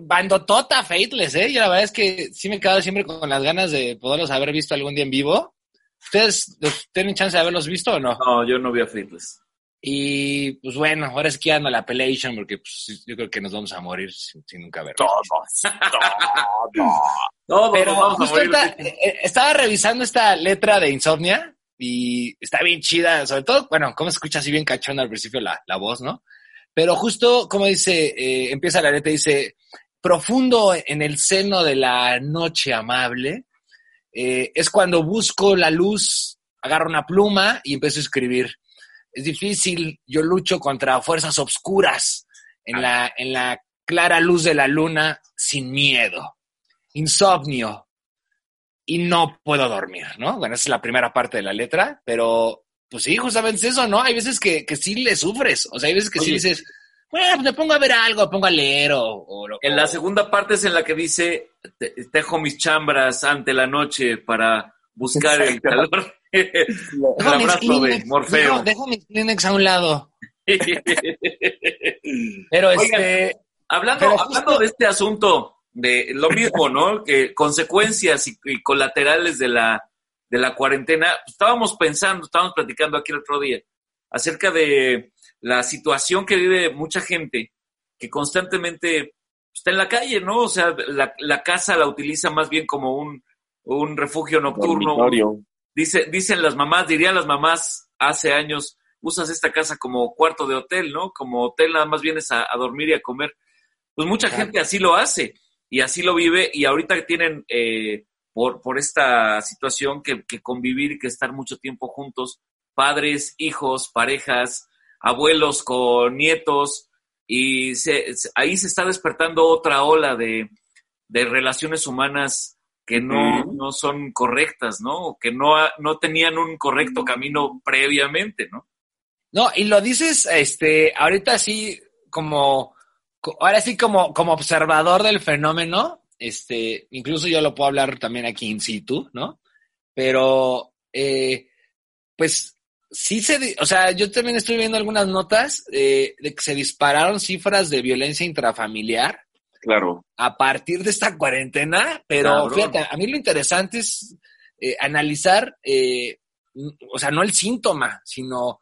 Speaker 2: bandotota Faithless, ¿eh? Y la verdad es que sí me he quedado siempre con las ganas de poderlos haber visto algún día en vivo. ¿Ustedes tienen chance de haberlos visto o no?
Speaker 4: No, yo no vi a Fritless.
Speaker 2: Y pues bueno, ahora es que ando a la Appellation porque pues, yo creo que nos vamos a morir sin, sin nunca verlos.
Speaker 3: Todos, todos.
Speaker 4: No,
Speaker 2: Pero
Speaker 4: vamos a
Speaker 2: justo
Speaker 4: morir.
Speaker 2: ahorita, eh, eh, estaba revisando esta letra de Insomnia y está bien chida, sobre todo, bueno, cómo se escucha así bien cachona al principio la, la voz, ¿no? Pero justo como dice, eh, empieza la letra, dice, profundo en el seno de la noche amable, eh, es cuando busco la luz, agarro una pluma y empiezo a escribir. Es difícil, yo lucho contra fuerzas obscuras en la, en la clara luz de la luna sin miedo insomnio y no puedo dormir, ¿no? Bueno, esa es la primera parte de la letra, pero pues sí, justamente es eso, ¿no? Hay veces que, que sí le sufres, o sea, hay veces que sí dices, bueno, pues me pongo a ver algo, me pongo a leer o... o lo-
Speaker 4: En la segunda parte es en la que dice, "Te- tejo mis chambras ante la noche para buscar el calor. el
Speaker 2: Dejo mis
Speaker 4: abrazo de Morfeo.
Speaker 2: Dejo, dejo mis Kleenex a un lado. Pero
Speaker 4: Oigan,
Speaker 2: este...
Speaker 4: hablando,
Speaker 2: Pero
Speaker 4: hablando
Speaker 2: justo-
Speaker 4: de este asunto, de lo mismo, ¿no? Que consecuencias y, y colaterales de la, de la cuarentena, estábamos pensando, estábamos platicando aquí el otro día acerca de la situación que vive mucha gente que constantemente está en la calle, ¿no? O sea, la, la casa la utiliza más bien como un, un refugio nocturno. Dice, dicen las mamás, dirían las mamás hace años, usas esta casa como cuarto de hotel, ¿no? Como hotel nada más vienes a, a dormir y a comer. Pues mucha
Speaker 2: Claro.
Speaker 4: gente así lo hace y así lo vive y ahorita que tienen eh, por, por esta situación que, que convivir y que estar mucho tiempo juntos, padres, hijos, parejas, abuelos con nietos y se- ahí se está despertando otra ola de, de relaciones humanas que no, no son correctas, ¿no? O Que no, no tenían un correcto camino previamente, ¿no?
Speaker 2: No, y lo dices, este, ahorita sí, como, co- ahora sí como, como observador del fenómeno, este, incluso yo lo puedo hablar también aquí in situ, ¿no? Pero, eh, pues, sí se, o sea, yo también estoy viendo algunas notas eh, de que se dispararon cifras de violencia intrafamiliar
Speaker 3: Claro.
Speaker 2: a partir de esta cuarentena, pero fíjate, a mí lo interesante es eh, analizar, eh, o sea, no el síntoma, sino,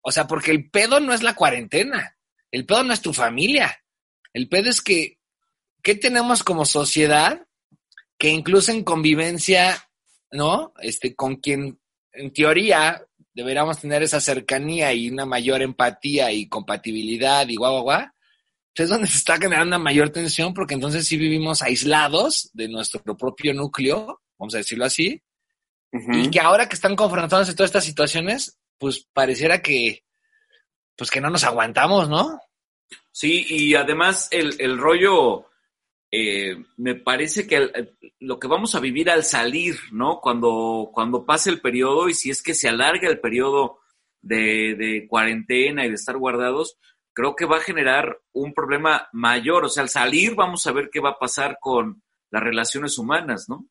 Speaker 2: o sea, porque el pedo no es la cuarentena, el pedo no es tu familia, el pedo es que, ¿qué tenemos como sociedad que incluso en convivencia, ¿no? Este, con quien en teoría deberíamos tener esa cercanía y una mayor empatía y compatibilidad y guau, guau, guau, pues es donde se está generando una mayor tensión porque entonces sí vivimos aislados de nuestro propio núcleo, vamos a decirlo así, y que ahora que están confrontándose todas estas situaciones, pues pareciera que, pues que no nos aguantamos, ¿no?
Speaker 4: Sí, y además el, el rollo, eh, me parece que el- lo que vamos a vivir al salir, ¿no? Cuando, cuando pase el periodo y si es que se alarga el periodo de, de cuarentena y de estar guardados, creo que va a generar un problema mayor. O sea, al salir vamos a ver qué va a pasar con las relaciones humanas, ¿no?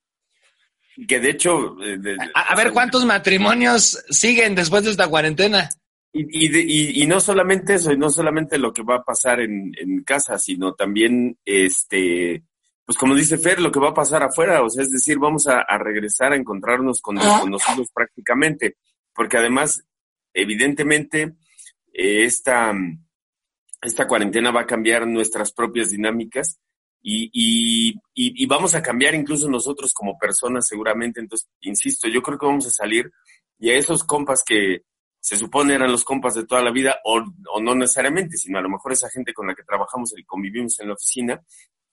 Speaker 3: Que de hecho. eh, de- de-
Speaker 2: A, a ver cuántos matrimonios siguen después de esta cuarentena.
Speaker 3: Y, y, de- y- y no solamente eso, y no solamente lo que va a pasar en, en casa, sino también, este, pues como dice Fer, lo que va a pasar afuera, o sea, es decir, vamos a, a regresar a encontrarnos con desconocidos prácticamente, porque además, evidentemente, eh, esta, esta cuarentena va a cambiar nuestras propias dinámicas y, y, y, y vamos a cambiar incluso nosotros como personas seguramente, entonces, insisto, yo creo que vamos a salir y a esos compas que se supone eran los compas de toda la vida, o, no necesariamente, sino a lo mejor esa gente con la que trabajamos y convivimos en la oficina,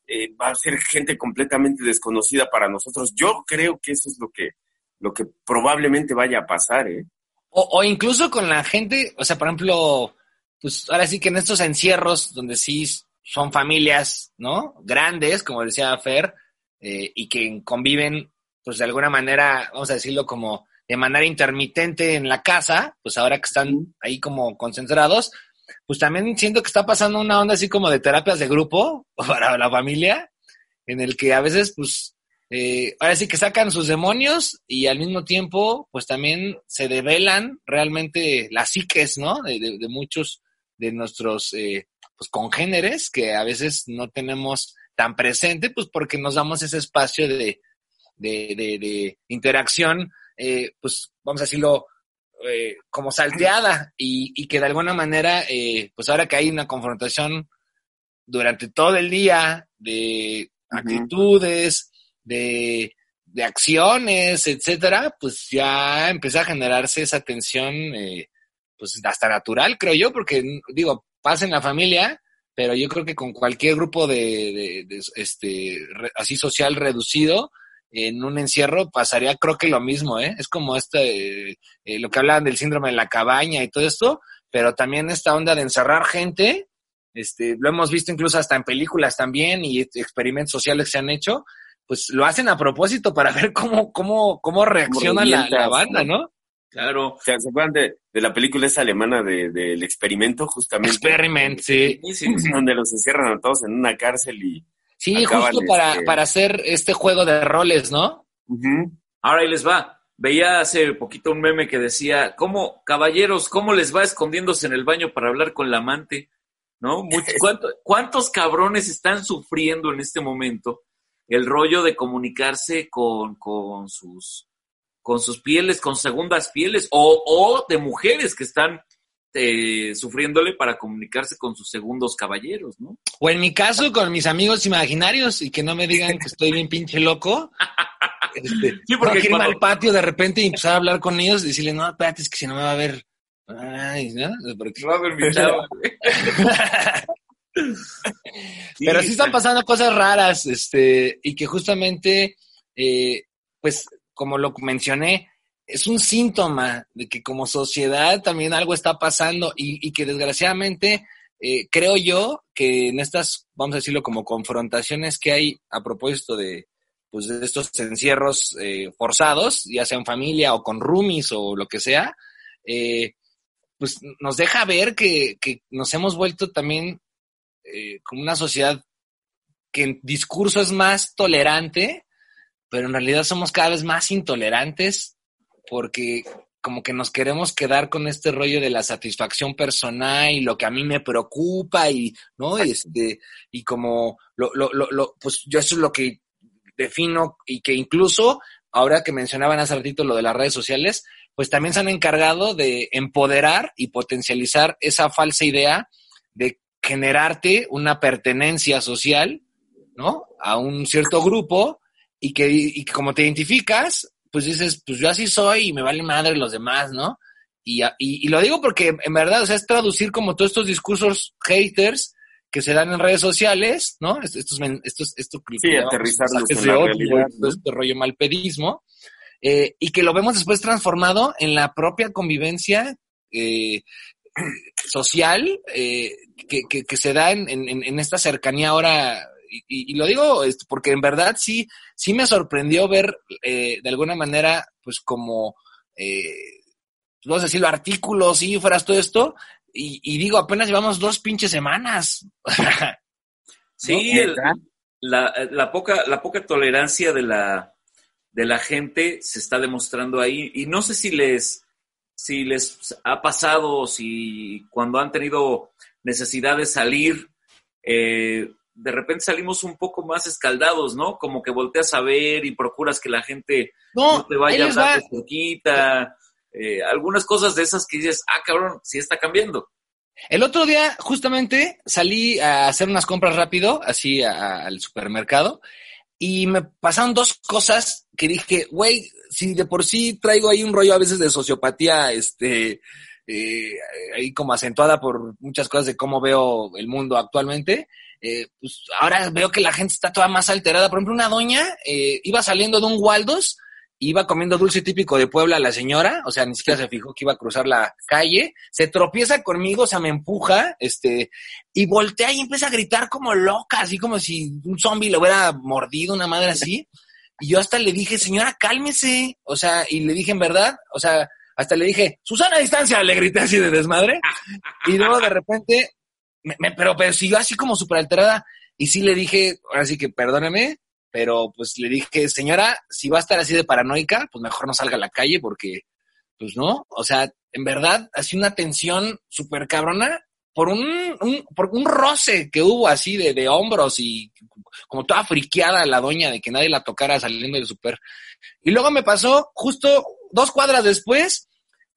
Speaker 3: eh, va a ser gente completamente desconocida para nosotros. Yo creo que eso es lo que, lo que probablemente vaya a pasar, ¿eh?
Speaker 2: O, o incluso con la gente, o sea, por ejemplo, pues ahora sí que en estos encierros donde sí son familias, ¿no? Grandes, como decía Fer, eh, y que conviven, pues de alguna manera, vamos a decirlo como de manera intermitente en la casa, pues ahora que están ahí como concentrados, pues también siento que está pasando una onda así como de terapias de grupo para la familia, en el que a veces, pues, eh, ahora sí que sacan sus demonios y al mismo tiempo, pues también se develan realmente las psiques, ¿no? De, muchos de nuestros, eh, pues, congéneres que a veces no tenemos tan presente, pues porque nos damos ese espacio de, de, de, interacción, eh, pues vamos a decirlo, eh, como salteada y, y, que de alguna manera, eh, pues ahora que hay una confrontación durante todo el día de actitudes, de, de acciones, etcétera, pues ya empieza a generarse esa tensión, eh, pues hasta natural, creo yo, porque digo, pasa en la familia, pero yo creo que con cualquier grupo de, de, este así social reducido en un encierro pasaría creo que lo mismo, ¿eh? Es como este, eh, lo que hablaban del síndrome de la cabaña y todo esto, pero también esta onda de encerrar gente, este, lo hemos visto incluso hasta en películas también y experimentos sociales que se han hecho, pues lo hacen a propósito para ver cómo, cómo, cómo reacciona la, la, banda, ¿no?
Speaker 3: Claro. ¿Se acuerdan de, de, la película esa alemana del de, experimento, justamente?
Speaker 2: Experiment, sí.
Speaker 3: Donde los encierran a todos en una cárcel y...
Speaker 2: Sí, justo para, este para hacer este juego de roles, ¿no?
Speaker 4: Ahora ahí les va. Veía hace poquito un meme que decía, ¿cómo, caballeros, cómo les va escondiéndose en el baño para hablar con la amante? ¿No? ¿Cuántos cabrones están sufriendo en este momento el rollo de comunicarse con, con sus con sus pieles, con segundas pieles, o, o de mujeres que están eh, sufriéndole para comunicarse con sus segundos caballeros, ¿no?
Speaker 2: O en mi caso, con mis amigos imaginarios y que no me digan que estoy bien pinche loco. Este, sí, porque irme al patio de repente y empezar a hablar con ellos y decirle, no, espérate, es que si no me va a ver. Ay, ¿no? Porque... va a ver mi chavo. Pero sí están pasando cosas raras, este, y que justamente, eh, pues como lo mencioné, es un síntoma de que como sociedad también algo está pasando y, que desgraciadamente eh, creo yo que en estas, vamos a decirlo como confrontaciones que hay a propósito de, pues, estos encierros eh, forzados, ya sea en familia o con roomies o lo que sea, eh, pues nos deja ver que, que nos hemos vuelto también como una sociedad que en discurso es más tolerante, pero en realidad somos cada vez más intolerantes porque como que nos queremos quedar con este rollo de la satisfacción personal y lo que a mí me preocupa y, ¿no? Este, y como, lo, lo, lo, pues yo eso es lo que defino y que incluso, ahora que mencionaban hace ratito lo de las redes sociales, pues también se han encargado de empoderar y potencializar esa falsa idea de generarte una pertenencia social, ¿no? A un cierto grupo y que, y como te identificas, pues dices, pues yo así soy y me vale madre los demás, ¿no? Y, y, y, lo digo porque en verdad, o sea, es traducir como todos estos discursos haters que se dan en redes sociales, ¿no? Estos, estos, estos
Speaker 3: sí, la realidad,
Speaker 2: este rollo malpedismo, eh, y que lo vemos después transformado en la propia convivencia eh, social eh, que, que, que, se da en, en, en esta cercanía ahora y, lo digo porque en verdad sí, sí me sorprendió ver eh, de alguna manera, pues como, eh, vamos a decirlo, artículos, cifras, todo esto, y, digo, apenas llevamos dos pinches semanas.
Speaker 4: sí, la, la, poca, la poca tolerancia de la, de la gente se está demostrando ahí, y no sé si les, si les ha pasado, si cuando han tenido necesidad de salir, eh, de repente salimos un poco más escaldados, ¿no? Como que volteas a ver y procuras que la gente no, te vaya a dar cerquita. Eh, algunas cosas de esas que dices, ah, cabrón, sí está cambiando.
Speaker 2: El otro día, justamente, salí a hacer unas compras rápido, así al supermercado, Y me pasaron dos cosas que dije, güey, si de por sí traigo ahí un rollo a veces de sociopatía, este, eh, ahí como acentuada por muchas cosas de cómo veo el mundo actualmente, eh, pues ahora veo que la gente está toda más alterada. Por ejemplo, una doña eh, iba saliendo de un Waldos iba comiendo dulce típico de Puebla la señora, o sea, ni siquiera se fijó que iba a cruzar la calle, se tropieza conmigo, o sea, me empuja, este, y voltea y empieza a gritar como loca, así como si un zombie le hubiera mordido, una madre así. Y yo hasta le dije, señora, cálmese, o sea, y le dije en verdad, o sea, hasta le dije, Susana a distancia, le grité así de desmadre. Y luego de repente, me, pero, pero siguió así como súper alterada. Y sí le dije, ahora sí que perdóneme, pero pues le dije, señora, si va a estar así de paranoica, pues mejor no salga a la calle porque, pues no, o sea, en verdad, así una tensión súper cabrona por un, un, por un roce que hubo así de, de hombros y como toda friqueada la doña de que nadie la tocara saliendo del súper. Y luego me pasó justo dos cuadras después,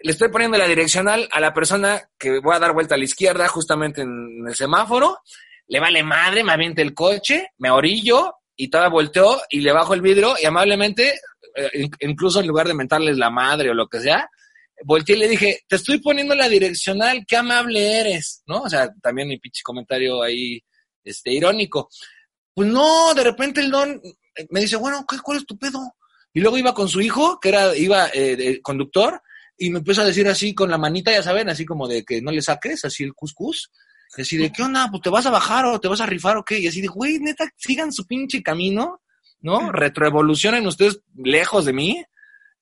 Speaker 2: le estoy poniendo la direccional a la persona que voy a dar vuelta a la izquierda justamente en el semáforo, le vale madre, me avienta el coche, me orillo, y todavía volteó y le bajo el vidrio y amablemente, eh, incluso en lugar de mentarles la madre o lo que sea, volteé y le dije, te estoy poniendo la direccional, qué amable eres, ¿no? O sea, también mi pinche comentario ahí, este, irónico. Pues no, de repente el don me dice, bueno, ¿qué, ¿cuál es tu pedo? Y luego iba con su hijo, que era, iba eh, conductor, y me empezó a decir así con la manita, ya saben, así como de que no le saques, así el cuscús. Así de, ¿qué onda? Pues te vas a bajar o te vas a rifar o qué. Y así de, güey, neta, sigan su pinche camino, ¿no? Retroevolucionen ustedes lejos de mí.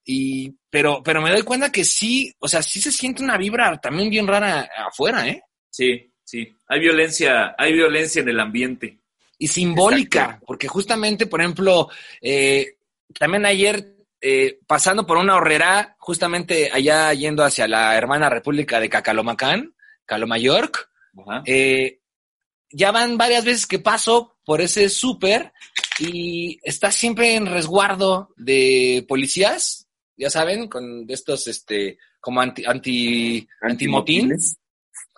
Speaker 2: Y, pero, pero me doy cuenta que sí, o sea, sí se siente una vibra también bien rara afuera, ¿eh?
Speaker 4: Sí, sí. Hay violencia, hay violencia en el ambiente.
Speaker 2: Y simbólica, porque justamente, por ejemplo, eh, también ayer eh, pasando por una horrera, justamente allá yendo hacia la hermana república de Cacalomacán, Calomayork, eh, ya van varias veces que paso por ese súper y está siempre en resguardo de policías, ya saben, con estos, este, como anti, anti, antimotín.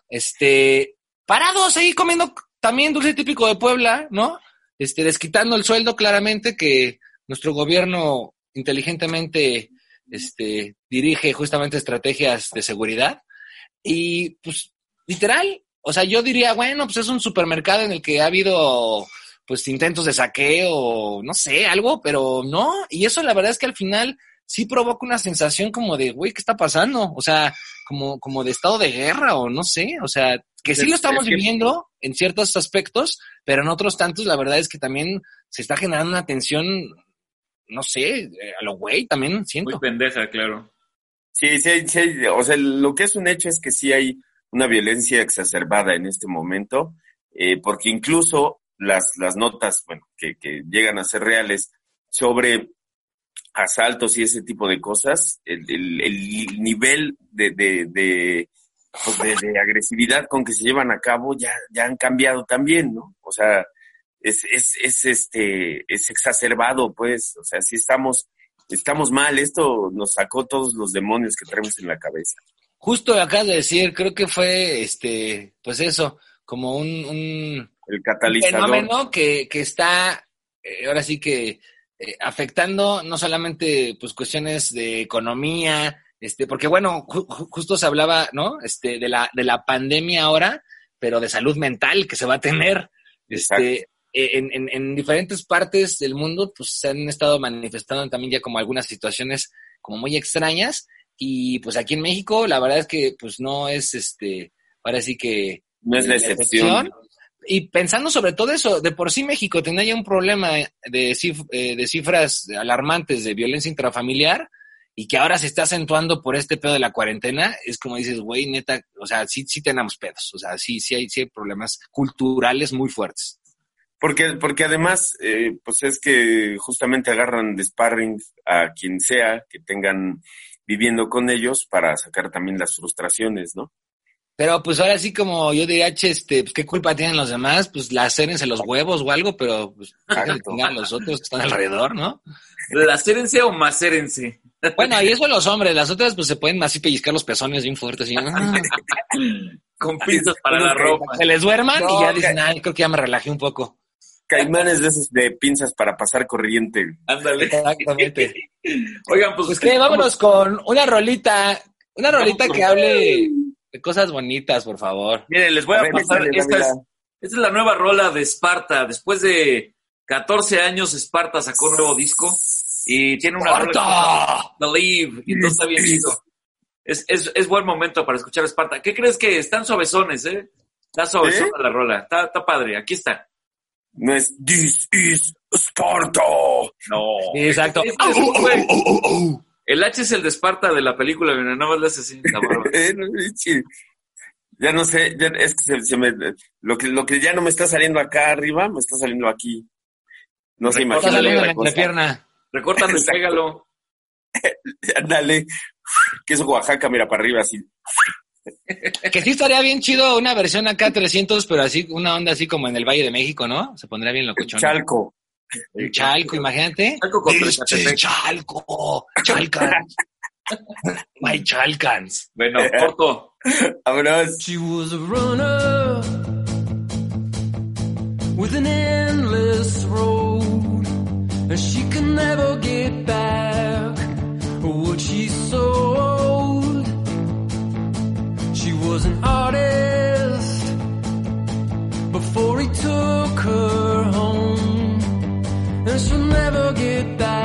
Speaker 2: Este, parados ahí comiendo también dulce típico de Puebla, ¿no? Este, desquitando el sueldo claramente que nuestro gobierno inteligentemente, este, dirige justamente estrategias de seguridad. Y pues, literal, o sea, yo diría, bueno, pues es un supermercado en el que ha habido pues intentos de saqueo, no sé, algo, pero no. Y eso la verdad es que al final sí provoca una sensación como de, güey, ¿qué está pasando? O sea, como, como de estado de guerra o no sé, o sea, que sí lo estamos viviendo en ciertos aspectos, pero en otros tantos la verdad es que también se está generando una tensión, no sé, a lo güey también siento.
Speaker 4: Muy pendeja, claro.
Speaker 3: Sí, sí, sí, o sea, lo que es un hecho es que sí hay una violencia exacerbada en este momento, eh, porque incluso las, las notas bueno, que, que, llegan a ser reales sobre asaltos y ese tipo de cosas, el, el, el nivel de, de, de, pues de, agresividad con que se llevan a cabo ya, ya han cambiado también, ¿no? O sea, es, es, es, este, es exacerbado, pues, o sea, si estamos, estamos mal, esto nos sacó todos los demonios que tenemos en la cabeza
Speaker 2: justo acá de decir, creo que fue, este, pues eso, como un, un
Speaker 3: el catalizador.
Speaker 2: fenómeno que, que está, eh, ahora sí que eh, afectando no solamente pues cuestiones de economía, este, porque bueno, justo se hablaba, ¿no? Este, de la, de la pandemia ahora, pero de salud mental que se va a tener. Este, en, en, en, diferentes partes del mundo, pues se han estado manifestando también ya como algunas situaciones como muy extrañas y pues aquí en México, la verdad es que pues no es este, ahora sí que...
Speaker 3: No es la excepción.
Speaker 2: Y pensando sobre todo eso, de por sí México tenía ya un problema de, eh, de cifras alarmantes de violencia intrafamiliar y que ahora se está acentuando por este pedo de la cuarentena, es como dices, güey, neta, o sea, sí, sí tenemos pedos, o sea, sí, sí hay, sí hay problemas culturales muy fuertes.
Speaker 3: Porque, porque además, eh, pues es que justamente agarran de sparring a quien sea que tengan viviendo con ellos para sacar también las frustraciones, ¿no?
Speaker 2: Pero pues ahora sí como yo diría, che, este, pues qué culpa tienen los demás, pues lacérense los huevos o algo, pero pues tengan los otros que están alrededor, ¿no?
Speaker 4: Lacérense o macérense.
Speaker 2: Bueno, y eso los hombres, las otras pues se pueden así pellizcar los pezones bien fuertes y
Speaker 4: con pinzas para la ropa.
Speaker 2: Se les duerman y ya dicen, ay, creo que ya me relajé un poco.
Speaker 3: Caimanes de esos de pinzas para pasar corriente.
Speaker 4: Ándale.
Speaker 2: Exactamente.
Speaker 4: Oigan, pues,
Speaker 2: Pues que vámonos con una rolita, una rolita que hable de cosas bonitas, por favor.
Speaker 4: Miren, les voy a,
Speaker 3: A ver,
Speaker 4: pasar. esta, es, esta es la nueva rola de Esparta. Después de 14 años, Esparta sacó un nuevo disco y tiene una rola se llama Believe. Y entonces está bien chido. Es, es, es buen momento para escuchar Esparta. ¿Qué crees que están suavezones, eh? Está suavezona
Speaker 3: ¿Eh?
Speaker 4: la rola. Está, está padre. Aquí está.
Speaker 3: No es This is Sparta.
Speaker 4: No.
Speaker 2: Sí, exacto.
Speaker 4: Este es. El H es el de Esparta de la película, mira, nada más le hace.
Speaker 3: Eh. Ya no sé, ya, es que se, se me, lo que lo que ya no me está saliendo acá arriba, me está saliendo aquí. No se imagina la cosa.
Speaker 2: entrepierna.
Speaker 4: Recórtalo y pégalo.
Speaker 3: Ándale. Que es Oaxaca, mira para arriba así.
Speaker 2: Que sí estaría bien chido una versión acá 300, pero así, una onda así como en el Valle de México, ¿no? Se pondría bien locuchón.
Speaker 3: Chalco.
Speaker 2: Un Chalco, imagínate.
Speaker 4: Algo con
Speaker 2: Este. Chalco, Chalcans. My Chalcans.
Speaker 4: Bueno, corto.
Speaker 3: Vámonos.
Speaker 5: She was a runner with an endless road, and she could never get back what she sold. Was an artist before he took her home, and she'll never get back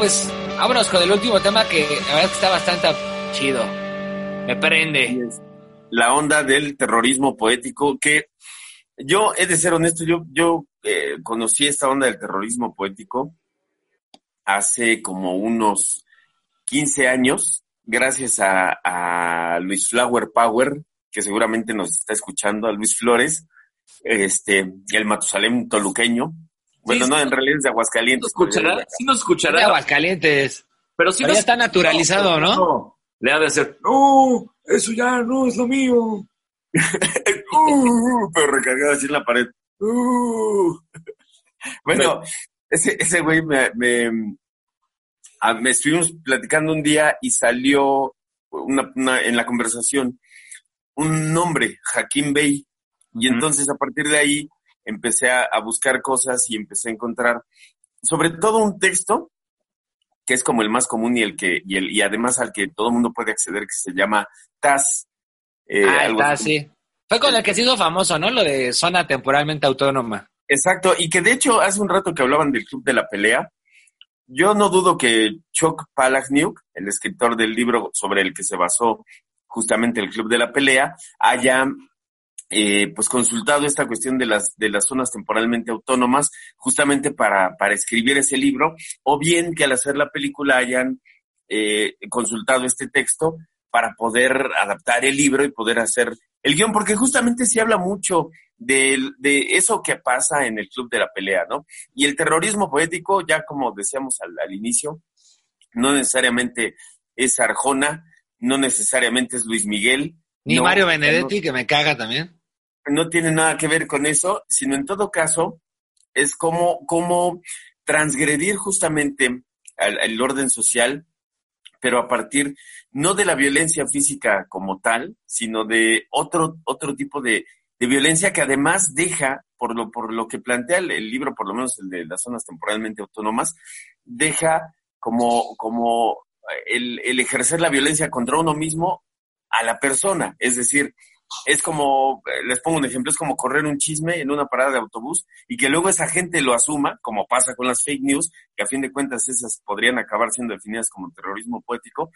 Speaker 2: pues vámonos con el último tema que la verdad que está bastante chido. Me prende.
Speaker 3: La onda del terrorismo poético que yo he de ser honesto, yo, yo eh, conocí esta onda del terrorismo poético hace como unos 15 años, gracias a, a Luis Flower Power, que seguramente nos está escuchando, a Luis Flores, este, el Matusalem toluqueño. Bueno,
Speaker 4: Sí,
Speaker 3: no, en realidad es de
Speaker 4: ¿Sí nos
Speaker 3: Aguascalientes.
Speaker 4: escuchará? Sí nos
Speaker 2: De
Speaker 4: escuchará.
Speaker 2: Aguascalientes.
Speaker 4: Pero sí
Speaker 2: Pero
Speaker 4: nos-
Speaker 2: ya está naturalizado, ¿no?
Speaker 4: Le ha de hacer, no, eso ya no es lo mío.
Speaker 3: Uh, pero recargado así en la pared. Uh. Bueno, ese, ese güey me, me, ah, me estuvimos platicando un día y salió una, una- en la conversación un nombre, Hakim Bey. Y entonces a partir de ahí empecé a, a buscar cosas y empecé a encontrar sobre todo un texto que es como el más común y el que y, el, y además al que todo el mundo puede acceder que se llama TAS. eh,
Speaker 2: ah,
Speaker 3: algo así.
Speaker 2: sí. Fue con el que se hizo famoso, ¿no? Lo de zona temporalmente autónoma.
Speaker 3: Exacto, y que de hecho hace un rato que hablaban del Club de la Pelea, yo no dudo que Chuck Palahniuk, el escritor del libro sobre el que se basó justamente el Club de la Pelea, haya eh, pues consultado esta cuestión de las, de las zonas temporalmente autónomas justamente para, para escribir ese libro, o bien que al hacer la película hayan eh, consultado este texto para poder adaptar el libro y poder hacer el guion, porque justamente se habla mucho de, de, eso que pasa en el Club de la Pelea, ¿no? Y el terrorismo poético, ya como decíamos al, al inicio, no necesariamente es Arjona, no necesariamente es Luis Miguel.
Speaker 2: Ni
Speaker 3: no,
Speaker 2: Mario Benedetti, no, que me caga también.
Speaker 3: No tiene nada que ver con eso, sino en todo caso es como, como transgredir justamente al orden social, pero a partir no de la violencia física como tal, sino de otro, otro tipo de, de violencia que además deja, por lo, por lo que plantea el, el, libro, por lo menos el de las zonas temporalmente autónomas, deja como, como el, el ejercer la violencia contra uno mismo a la persona. Es decir, es como, les pongo un ejemplo, es como correr un chisme en una parada de autobús y que luego esa gente lo asuma, como pasa con las fake news, que a fin de cuentas esas podrían acabar siendo definidas como terrorismo poético,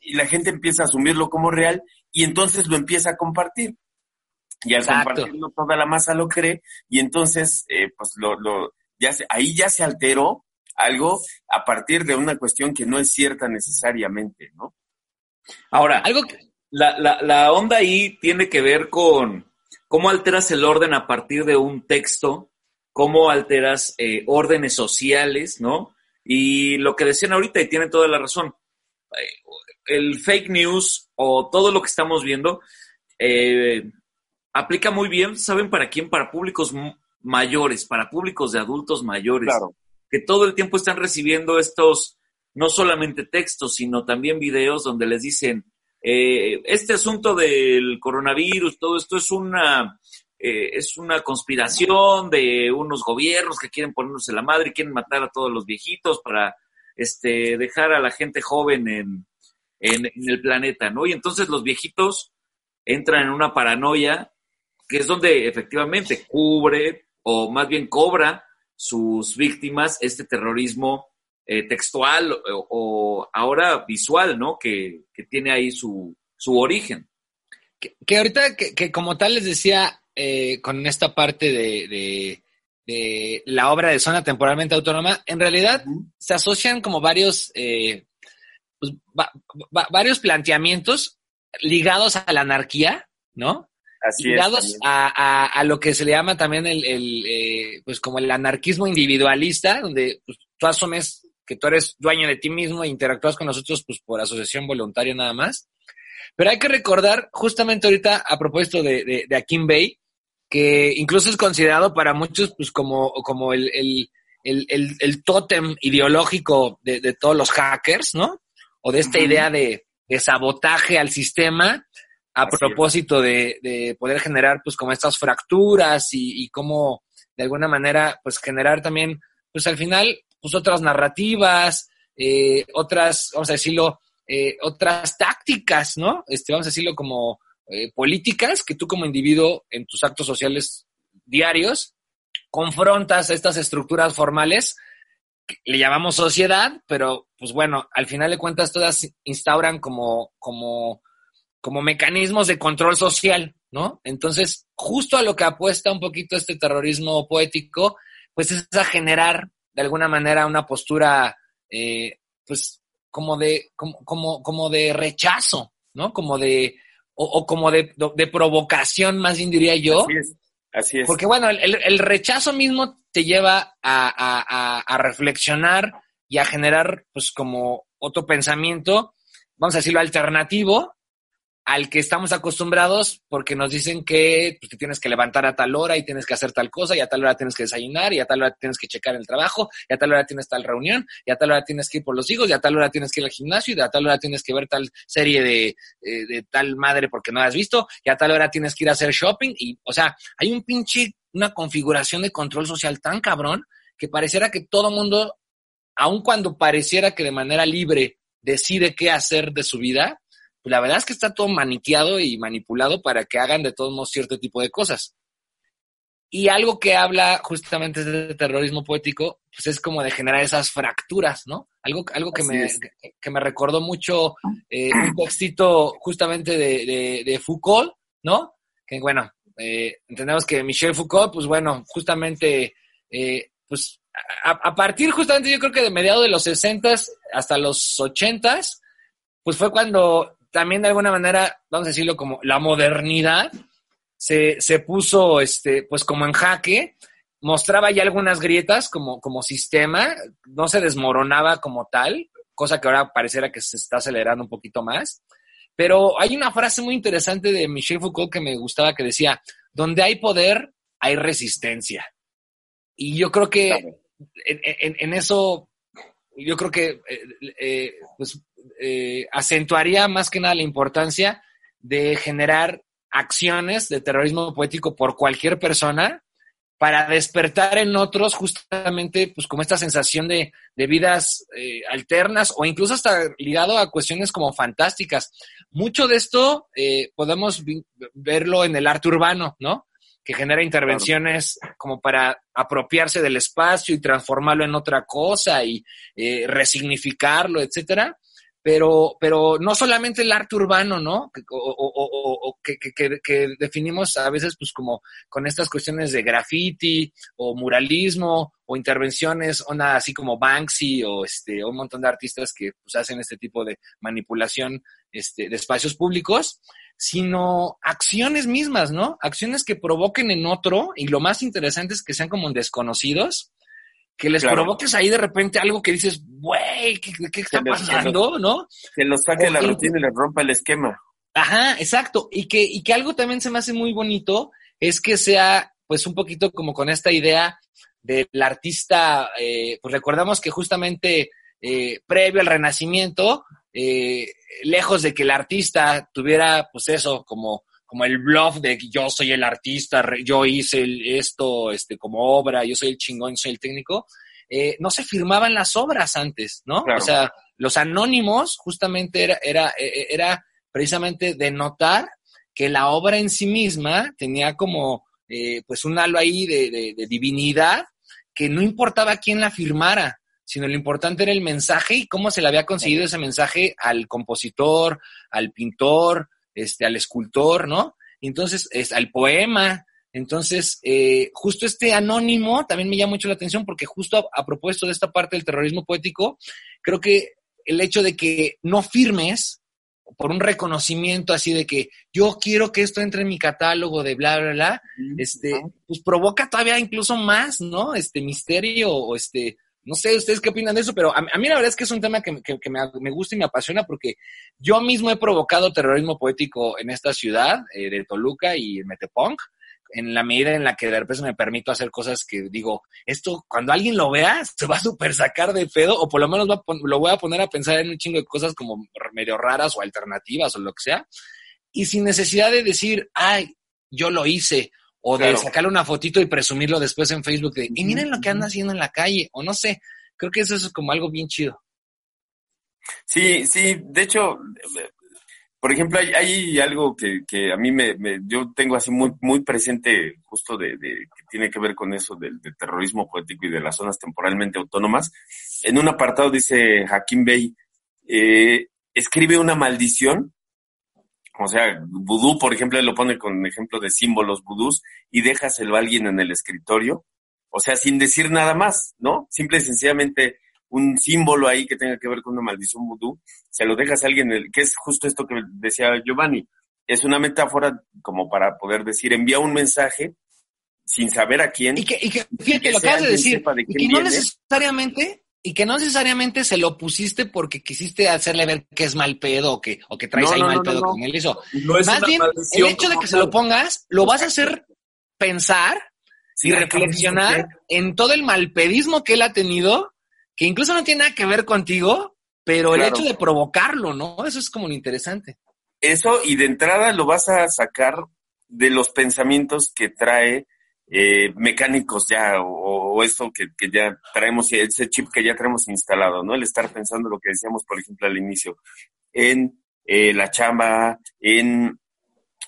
Speaker 3: y la gente empieza a asumirlo como real y entonces lo empieza a compartir. Y al Exacto. compartirlo toda la masa lo cree y entonces, eh, pues lo, lo, ya se, ahí ya se alteró algo a partir de una cuestión que no es cierta necesariamente, ¿no?
Speaker 4: Ahora, algo que, la, la, la, onda ahí tiene que ver con cómo alteras el orden a partir de un texto, cómo alteras eh, órdenes sociales, ¿no? Y lo que decían ahorita, y tienen toda la razón, el fake news o todo lo que estamos viendo eh, aplica muy bien, ¿saben para quién? Para públicos mayores, para públicos de adultos mayores,
Speaker 3: claro.
Speaker 4: que todo el tiempo están recibiendo estos, no solamente textos, sino también videos donde les dicen, eh, este asunto del coronavirus, todo esto es una, eh, es una conspiración de unos gobiernos que quieren ponernos en la madre quieren matar a todos los viejitos para este, dejar a la gente joven en, en, en el planeta, ¿no? Y entonces los viejitos entran en una paranoia que es donde efectivamente cubre o más bien cobra sus víctimas este terrorismo eh, textual o, o, ahora visual, ¿no? Que, que tiene ahí su, su origen.
Speaker 2: Que, que ahorita, que, que, como tal les decía, eh, con esta parte de, de, de, la obra de zona temporalmente autónoma, en realidad uh -huh. se asocian como varios, eh, pues, va, va, varios planteamientos ligados a la anarquía, ¿no?
Speaker 3: Así
Speaker 2: ligados
Speaker 3: es,
Speaker 2: a, a, a, lo que se le llama también el, el eh, pues como el anarquismo individualista, donde pues, tú asumes que tú eres dueño de ti mismo e interactúas con nosotros pues por asociación voluntaria nada más. Pero hay que recordar, justamente ahorita, a propósito de, de, de Akin Bay, que incluso es considerado para muchos pues como, como el, el, el, el, el tótem ideológico de, de, todos los hackers, ¿no? O de esta uh -huh. idea de, de, sabotaje al sistema a Así propósito de, de, poder generar pues como estas fracturas y, y cómo de alguna manera pues generar también pues al final pues otras narrativas, eh, otras, vamos a decirlo, eh, otras tácticas, ¿no? Este, vamos a decirlo como eh, políticas que tú como individuo en tus actos sociales diarios confrontas a estas estructuras formales que le llamamos sociedad, pero pues bueno, al final de cuentas todas instauran como, como como mecanismos de control social, ¿no? Entonces, justo a lo que apuesta un poquito este terrorismo poético, pues es a generar de alguna manera una postura, eh, pues, como de, como, como, como de rechazo, ¿no? Como de, o, o como de, de, provocación, más bien diría yo.
Speaker 3: Así es, así es.
Speaker 2: Porque bueno, el, el rechazo mismo te lleva a, a, a, reflexionar y a generar, pues, como otro pensamiento, vamos a decirlo, alternativo, al que estamos acostumbrados porque nos dicen que pues, te tienes que levantar a tal hora y tienes que hacer tal cosa y a tal hora tienes que desayunar y a tal hora tienes que checar el trabajo y a tal hora tienes tal reunión y a tal hora tienes que ir por los hijos y a tal hora tienes que ir al gimnasio y a tal hora tienes que ver tal serie de, eh, de tal madre porque no la has visto y a tal hora tienes que ir a hacer shopping y, o sea, hay un pinche, una configuración de control social tan cabrón que pareciera que todo mundo, aun cuando pareciera que de manera libre decide qué hacer de su vida, pues la verdad es que está todo maniqueado y manipulado para que hagan de todos modos cierto tipo de cosas. Y algo que habla justamente de terrorismo poético, pues es como de generar esas fracturas, ¿no? Algo, algo que, me, que, que, me recordó mucho eh, un textito justamente de, de, de, Foucault, ¿no? Que bueno, Eh, entendemos que Michel Foucault, pues bueno, justamente, eh, pues a, partir justamente yo creo que de mediados de los 60 hasta los 80 pues fue cuando también de alguna manera, vamos a decirlo como la modernidad, se, se puso este, pues como en jaque, mostraba ya algunas grietas como, como sistema, no se desmoronaba como tal, cosa que ahora pareciera que se está acelerando un poquito más. Pero hay una frase muy interesante de Michel Foucault que me gustaba que decía, donde hay poder, hay resistencia. Y yo creo que en, eso, yo creo que eh, eh, pues, eh, acentuaría más que nada la importancia de generar acciones de terrorismo poético por cualquier persona para despertar en otros justamente pues como esta sensación de, vidas eh, alternas o incluso hasta ligado a cuestiones como fantásticas. Mucho de esto eh, podemos verlo en el arte urbano, ¿no? Que genera intervenciones como para apropiarse del espacio y transformarlo en otra cosa y eh, resignificarlo, etcétera pero, pero no solamente el arte urbano, ¿no? O, que, que, definimos a veces pues como con estas cuestiones de graffiti o muralismo o intervenciones, onda así como Banksy o este, un montón de artistas que pues hacen este tipo de manipulación este, de espacios públicos, sino acciones mismas, ¿no? Acciones que provoquen en otro y lo más interesante es que sean como desconocidos que les provoques ahí de repente algo que dices, güey, ¿qué, está pasando? ¿No?
Speaker 3: Que los saque de la rutina y les rompa el esquema.
Speaker 2: Ajá, exacto. Y que, y que algo también se me hace muy bonito es que sea, pues, un poquito como con esta idea del artista, eh, pues recordamos que justamente eh, previo al Renacimiento, eh, lejos de que el artista tuviera, pues eso, como como el bluff de yo soy el artista, yo hice esto este, como obra, yo soy el chingón, soy el técnico, eh, no se firmaban las obras antes, ¿no? O sea, los anónimos justamente era, era, e, e, era precisamente denotar que la obra en sí misma tenía como eh, pues un halo ahí de, de, divinidad que no importaba quién la firmara, sino lo importante era el mensaje y cómo se le había conseguido ese mensaje al compositor, al pintor, este, al escultor, ¿no? Entonces, es al poema. Entonces, eh, justo este anónimo también me llama mucho la atención porque justo a, propósito de esta parte del terrorismo poético, creo que el hecho de que no firmes por un reconocimiento así de que yo quiero que esto entre en mi catálogo de bla, bla, bla, este, pues provoca todavía incluso más, ¿no? Este misterio o este, no sé ustedes qué opinan de eso, pero a, mí la verdad es que es un tema que, me, gusta y me apasiona porque yo mismo he provocado terrorismo poético en esta ciudad eh, de Toluca y Metepunk, en la medida en la que de repente me permito hacer cosas que digo, esto cuando alguien lo vea se va a super sacar de pedo o por lo menos lo voy a poner a pensar en un chingo de cosas como medio raras o alternativas o lo que sea. Y sin necesidad de decir, ay, yo lo hice o de sacarle una fotito y presumirlo después en Facebook de, y miren lo que anda haciendo en la calle, o no sé, creo que eso es como algo bien chido.
Speaker 3: Sí, sí, de hecho, por ejemplo, hay, algo que, a mí me, yo tengo así muy, muy presente justo de, que tiene que ver con eso del, terrorismo poético y de las zonas temporalmente autónomas. En un apartado dice Hakim Bey, eh, escribe una maldición o sea, vudú, por ejemplo, él lo pone con ejemplo de símbolos vudús y déjaselo a alguien en el escritorio, o sea, sin decir nada más, ¿no? Simple y sencillamente un símbolo ahí que tenga que ver con una maldición vudú, se lo dejas a alguien, que es justo esto que decía Giovanni, es una metáfora como para poder decir, envía un mensaje sin saber a quién.
Speaker 2: Y que, y que fíjate, lo acabas de decir, y que no necesariamente y que no necesariamente se lo pusiste porque quisiste hacerle ver que es mal pedo o que, o que traes ahí mal pedo con él. Eso. Más bien, el hecho de que se lo pongas, lo vas a hacer pensar y reflexionar en todo el malpedismo que él ha tenido, que incluso no tiene nada que ver contigo, pero el hecho de provocarlo, ¿no? Eso es como lo interesante.
Speaker 3: Eso, y de entrada lo vas a sacar de los pensamientos que trae eh, mecánicos ya o, eso que, ya traemos, ese chip que ya traemos instalado, ¿no? El estar pensando lo que decíamos, por ejemplo, al inicio, en eh, la chamba, en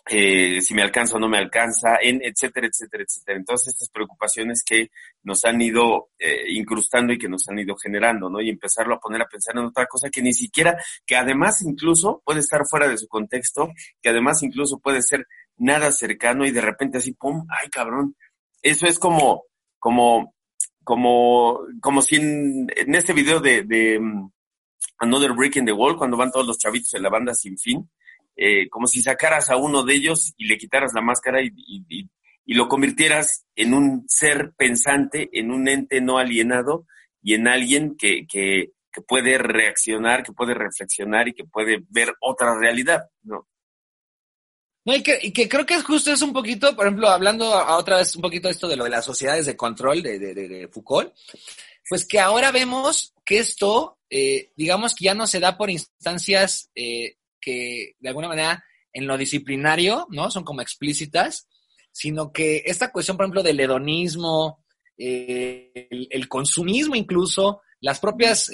Speaker 3: eh, si me alcanza o no me alcanza, en etcétera, etcétera, etcétera. Entonces, estas preocupaciones que nos han ido incrustando y que nos han ido generando, ¿no? Y empezarlo a poner a pensar en otra cosa que ni siquiera, que además incluso puede estar fuera de su contexto, que además incluso puede ser nada cercano y de repente así, ¡pum! ¡Ay, cabrón! Eso es como, como, como, como si en, en este video de, de um, Another Brick in the Wall, cuando van todos los chavitos de la banda sin fin, eh, como si sacaras a uno de ellos y le quitaras la máscara y, y, y, y lo convirtieras en un ser pensante, en un ente no alienado y en alguien que, que, que puede reaccionar, que puede reflexionar y que puede ver otra realidad, ¿no?
Speaker 2: No, y que, y que creo que es justo es un poquito, por ejemplo, hablando otra vez un poquito esto de lo de las sociedades de control de, de, de, Foucault, pues que ahora vemos que esto, eh, digamos que ya no se da por instancias eh, que de alguna manera en lo disciplinario, ¿no? Son como explícitas, sino que esta cuestión, por ejemplo, del hedonismo, eh, el, consumismo incluso, las propias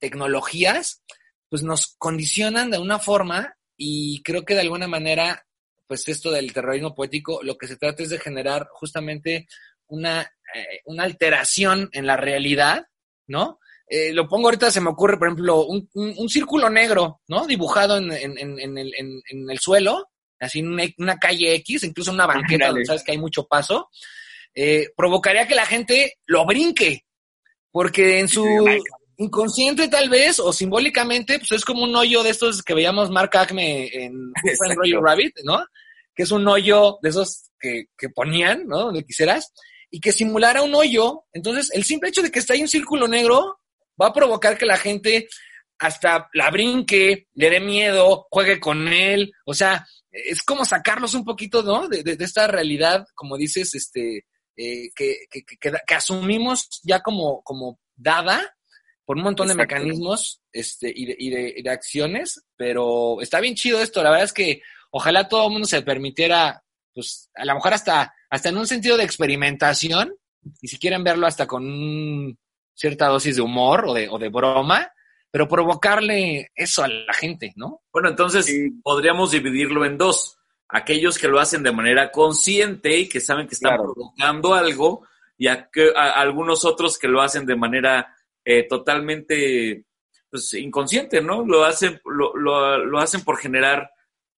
Speaker 2: tecnologías, pues nos condicionan de una forma y creo que de alguna manera, pues esto del terrorismo poético, lo que se trata es de generar justamente una, eh, una alteración en la realidad, ¿no? Eh, lo pongo ahorita, se me ocurre, por ejemplo, un, un, un círculo negro, ¿no? Dibujado en, en, en, el, en, el, suelo, así en una, una, calle X, incluso una banqueta donde sabes que hay mucho paso, eh, provocaría que la gente lo brinque, porque en su inconsciente tal vez, o simbólicamente, pues es como un hoyo de estos que veíamos Mark Acme en Roger Rabbit, ¿no? Que es un hoyo de esos que, que ponían, ¿no? Donde quisieras, y que simulara un hoyo. Entonces, el simple hecho de que está ahí un círculo negro va a provocar que la gente hasta la brinque, le dé miedo, juegue con él. O sea, es como sacarlos un poquito, ¿no? De, de, de esta realidad, como dices, este, eh, que, que, que, que, asumimos ya como, como dada por un montón Exacto. de mecanismos este, y, de, y, de, y, de, acciones, pero está bien chido esto. La verdad es que ojalá todo el mundo se permitiera, pues a lo mejor hasta, hasta en un sentido de experimentación, y si quieren verlo hasta con un, cierta dosis de humor o de, o de broma, pero provocarle eso a la gente, ¿no?
Speaker 4: Bueno, entonces sí. podríamos dividirlo en dos aquellos que lo hacen de manera consciente y que saben que están claro. provocando algo, y a, a, algunos otros que lo hacen de manera eh, totalmente pues, inconsciente, ¿no? Lo hacen, lo, lo, lo hacen por generar,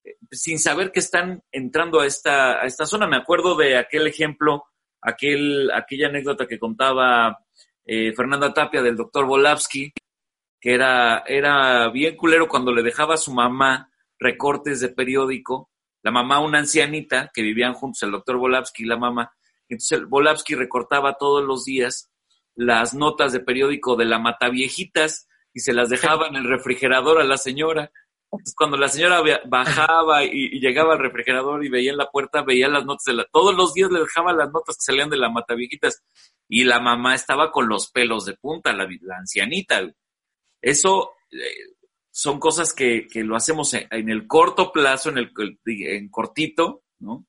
Speaker 4: eh, sin saber que están entrando a esta, a esta zona. Me acuerdo de aquel ejemplo, aquel, aquella anécdota que contaba eh, Fernanda Tapia del doctor Volavsky, que era, era bien culero cuando le dejaba a su mamá recortes de periódico la mamá una ancianita que vivían juntos, el doctor Volavsky y la mamá. Entonces Volavsky recortaba todos los días las notas de periódico de la Mataviejitas y se las dejaba en el refrigerador a la señora. Entonces, cuando la señora bajaba y, llegaba al refrigerador y veía en la puerta, veía las notas de la... Todos los días le dejaba las notas que salían de la Mataviejitas y la mamá estaba con los pelos de punta, la, ancianita. Eso... Eh, son cosas que, que lo hacemos en, en, el corto plazo, en el en cortito, ¿no?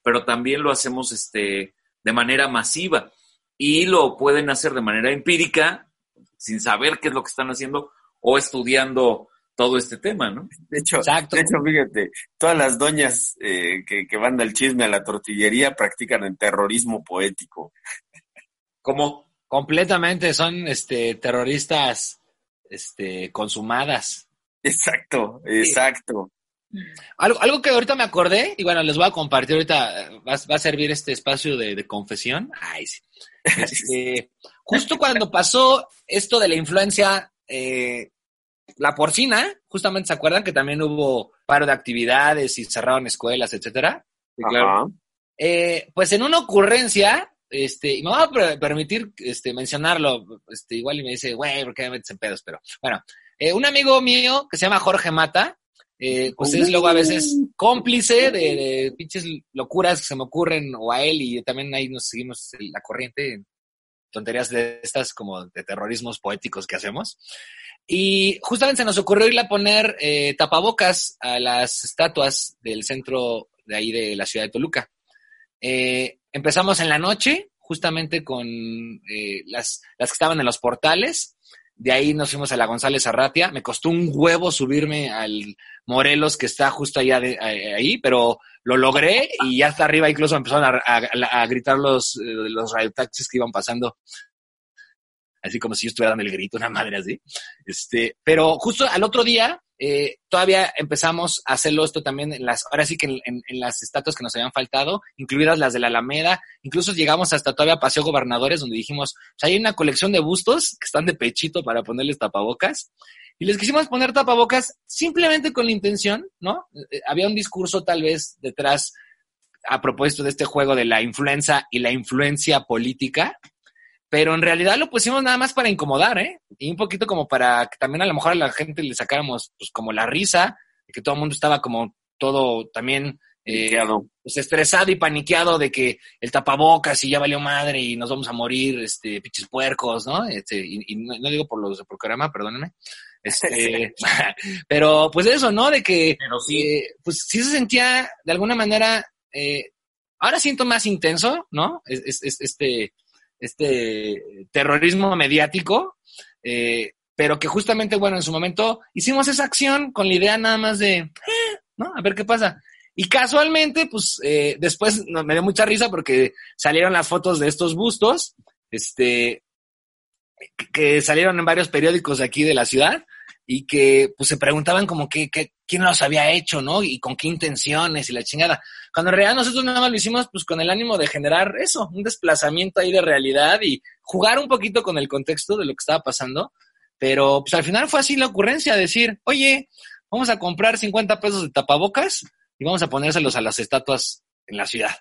Speaker 4: Pero también lo hacemos este, de manera masiva y lo pueden hacer de manera empírica, sin saber qué es lo que están haciendo o estudiando todo este tema, ¿no?
Speaker 3: De hecho, Exacto. De hecho fíjate, todas las doñas eh, que, que van al chisme a la tortillería practican el terrorismo poético.
Speaker 2: ¿Cómo? Completamente, son este, terroristas este, consumadas.
Speaker 3: Exacto, exacto.
Speaker 2: Algo, algo que ahorita me acordé, y bueno, les voy a compartir ahorita, va, va a servir este espacio de, de confesión. Ay, sí. Este, justo cuando pasó esto de la influencia, eh, la porcina, justamente se acuerdan que también hubo paro de actividades y cerraron escuelas, etcétera.
Speaker 3: Sí, claro.
Speaker 2: Eh, pues en una ocurrencia, este, y me va a permitir este, mencionarlo, este, igual y me dice, güey, ¿por qué me metes en pedos? Pero bueno, eh, un amigo mío que se llama Jorge Mata, eh, pues es luego a veces cómplice de, de, pinches locuras que se me ocurren o a él y también ahí nos seguimos la corriente, tonterías de estas como de terrorismos poéticos que hacemos. Y justamente se nos ocurrió irle a poner eh, tapabocas a las estatuas del centro de ahí de la ciudad de Toluca. Eh, empezamos en la noche, justamente con eh, las, las que estaban en los portales, de ahí nos fuimos a la González Arratia. Me costó un huevo subirme al Morelos, que está justo allá de, ahí, pero lo logré y ya hasta arriba incluso empezaron a, gritar los, los radiotaxis que iban pasando. Así como si yo estuviera dando el grito, una madre así. Este, pero justo al otro día eh, todavía empezamos a hacerlo esto también en las, ahora sí que en, las estatuas que nos habían faltado, incluidas las de la Alameda, incluso llegamos hasta todavía Paseo Gobernadores, donde dijimos, hay una colección de bustos que están de pechito para ponerles tapabocas, y les quisimos poner tapabocas simplemente con la intención, ¿no? Eh, había un discurso tal vez detrás a propósito de este juego de la influenza y la influencia política, pero en realidad lo pusimos nada más para incomodar, ¿eh? Y un poquito como para que también a lo mejor a la gente le sacáramos, pues, como la risa, que todo el mundo estaba como todo también eh, pues, estresado y paniqueado de que el tapabocas y ya valió madre y nos vamos a morir, este, pinches puercos, ¿no? Este, y, no, digo por los de programa, perdónenme. Este, pero pues eso, ¿no? De que, sí. Eh, pues sí se sentía de alguna manera, eh, ahora siento más intenso, ¿no? Es, es, este, este terrorismo mediático, eh, pero que justamente, bueno, en su momento hicimos esa acción con la idea nada más de, eh, ¿no? A ver qué pasa. Y casualmente, pues eh, después me dio mucha risa porque salieron las fotos de estos bustos, este, que salieron en varios periódicos de aquí de la ciudad y que pues se preguntaban como que, quién los había hecho, ¿no? Y con qué intenciones y la chingada. Cuando en realidad nosotros nada más lo hicimos pues con el ánimo de generar eso, un desplazamiento ahí de realidad y jugar un poquito con el contexto de lo que estaba pasando. Pero pues al final fue así la ocurrencia, decir, oye, vamos a comprar 50 pesos de tapabocas y vamos a ponérselos a las estatuas en la ciudad.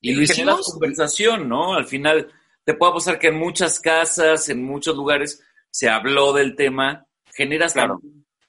Speaker 4: Y, lo hicimos. conversación, ¿no? Al final te puedo pasar que en muchas casas, en muchos lugares, se habló del tema generas la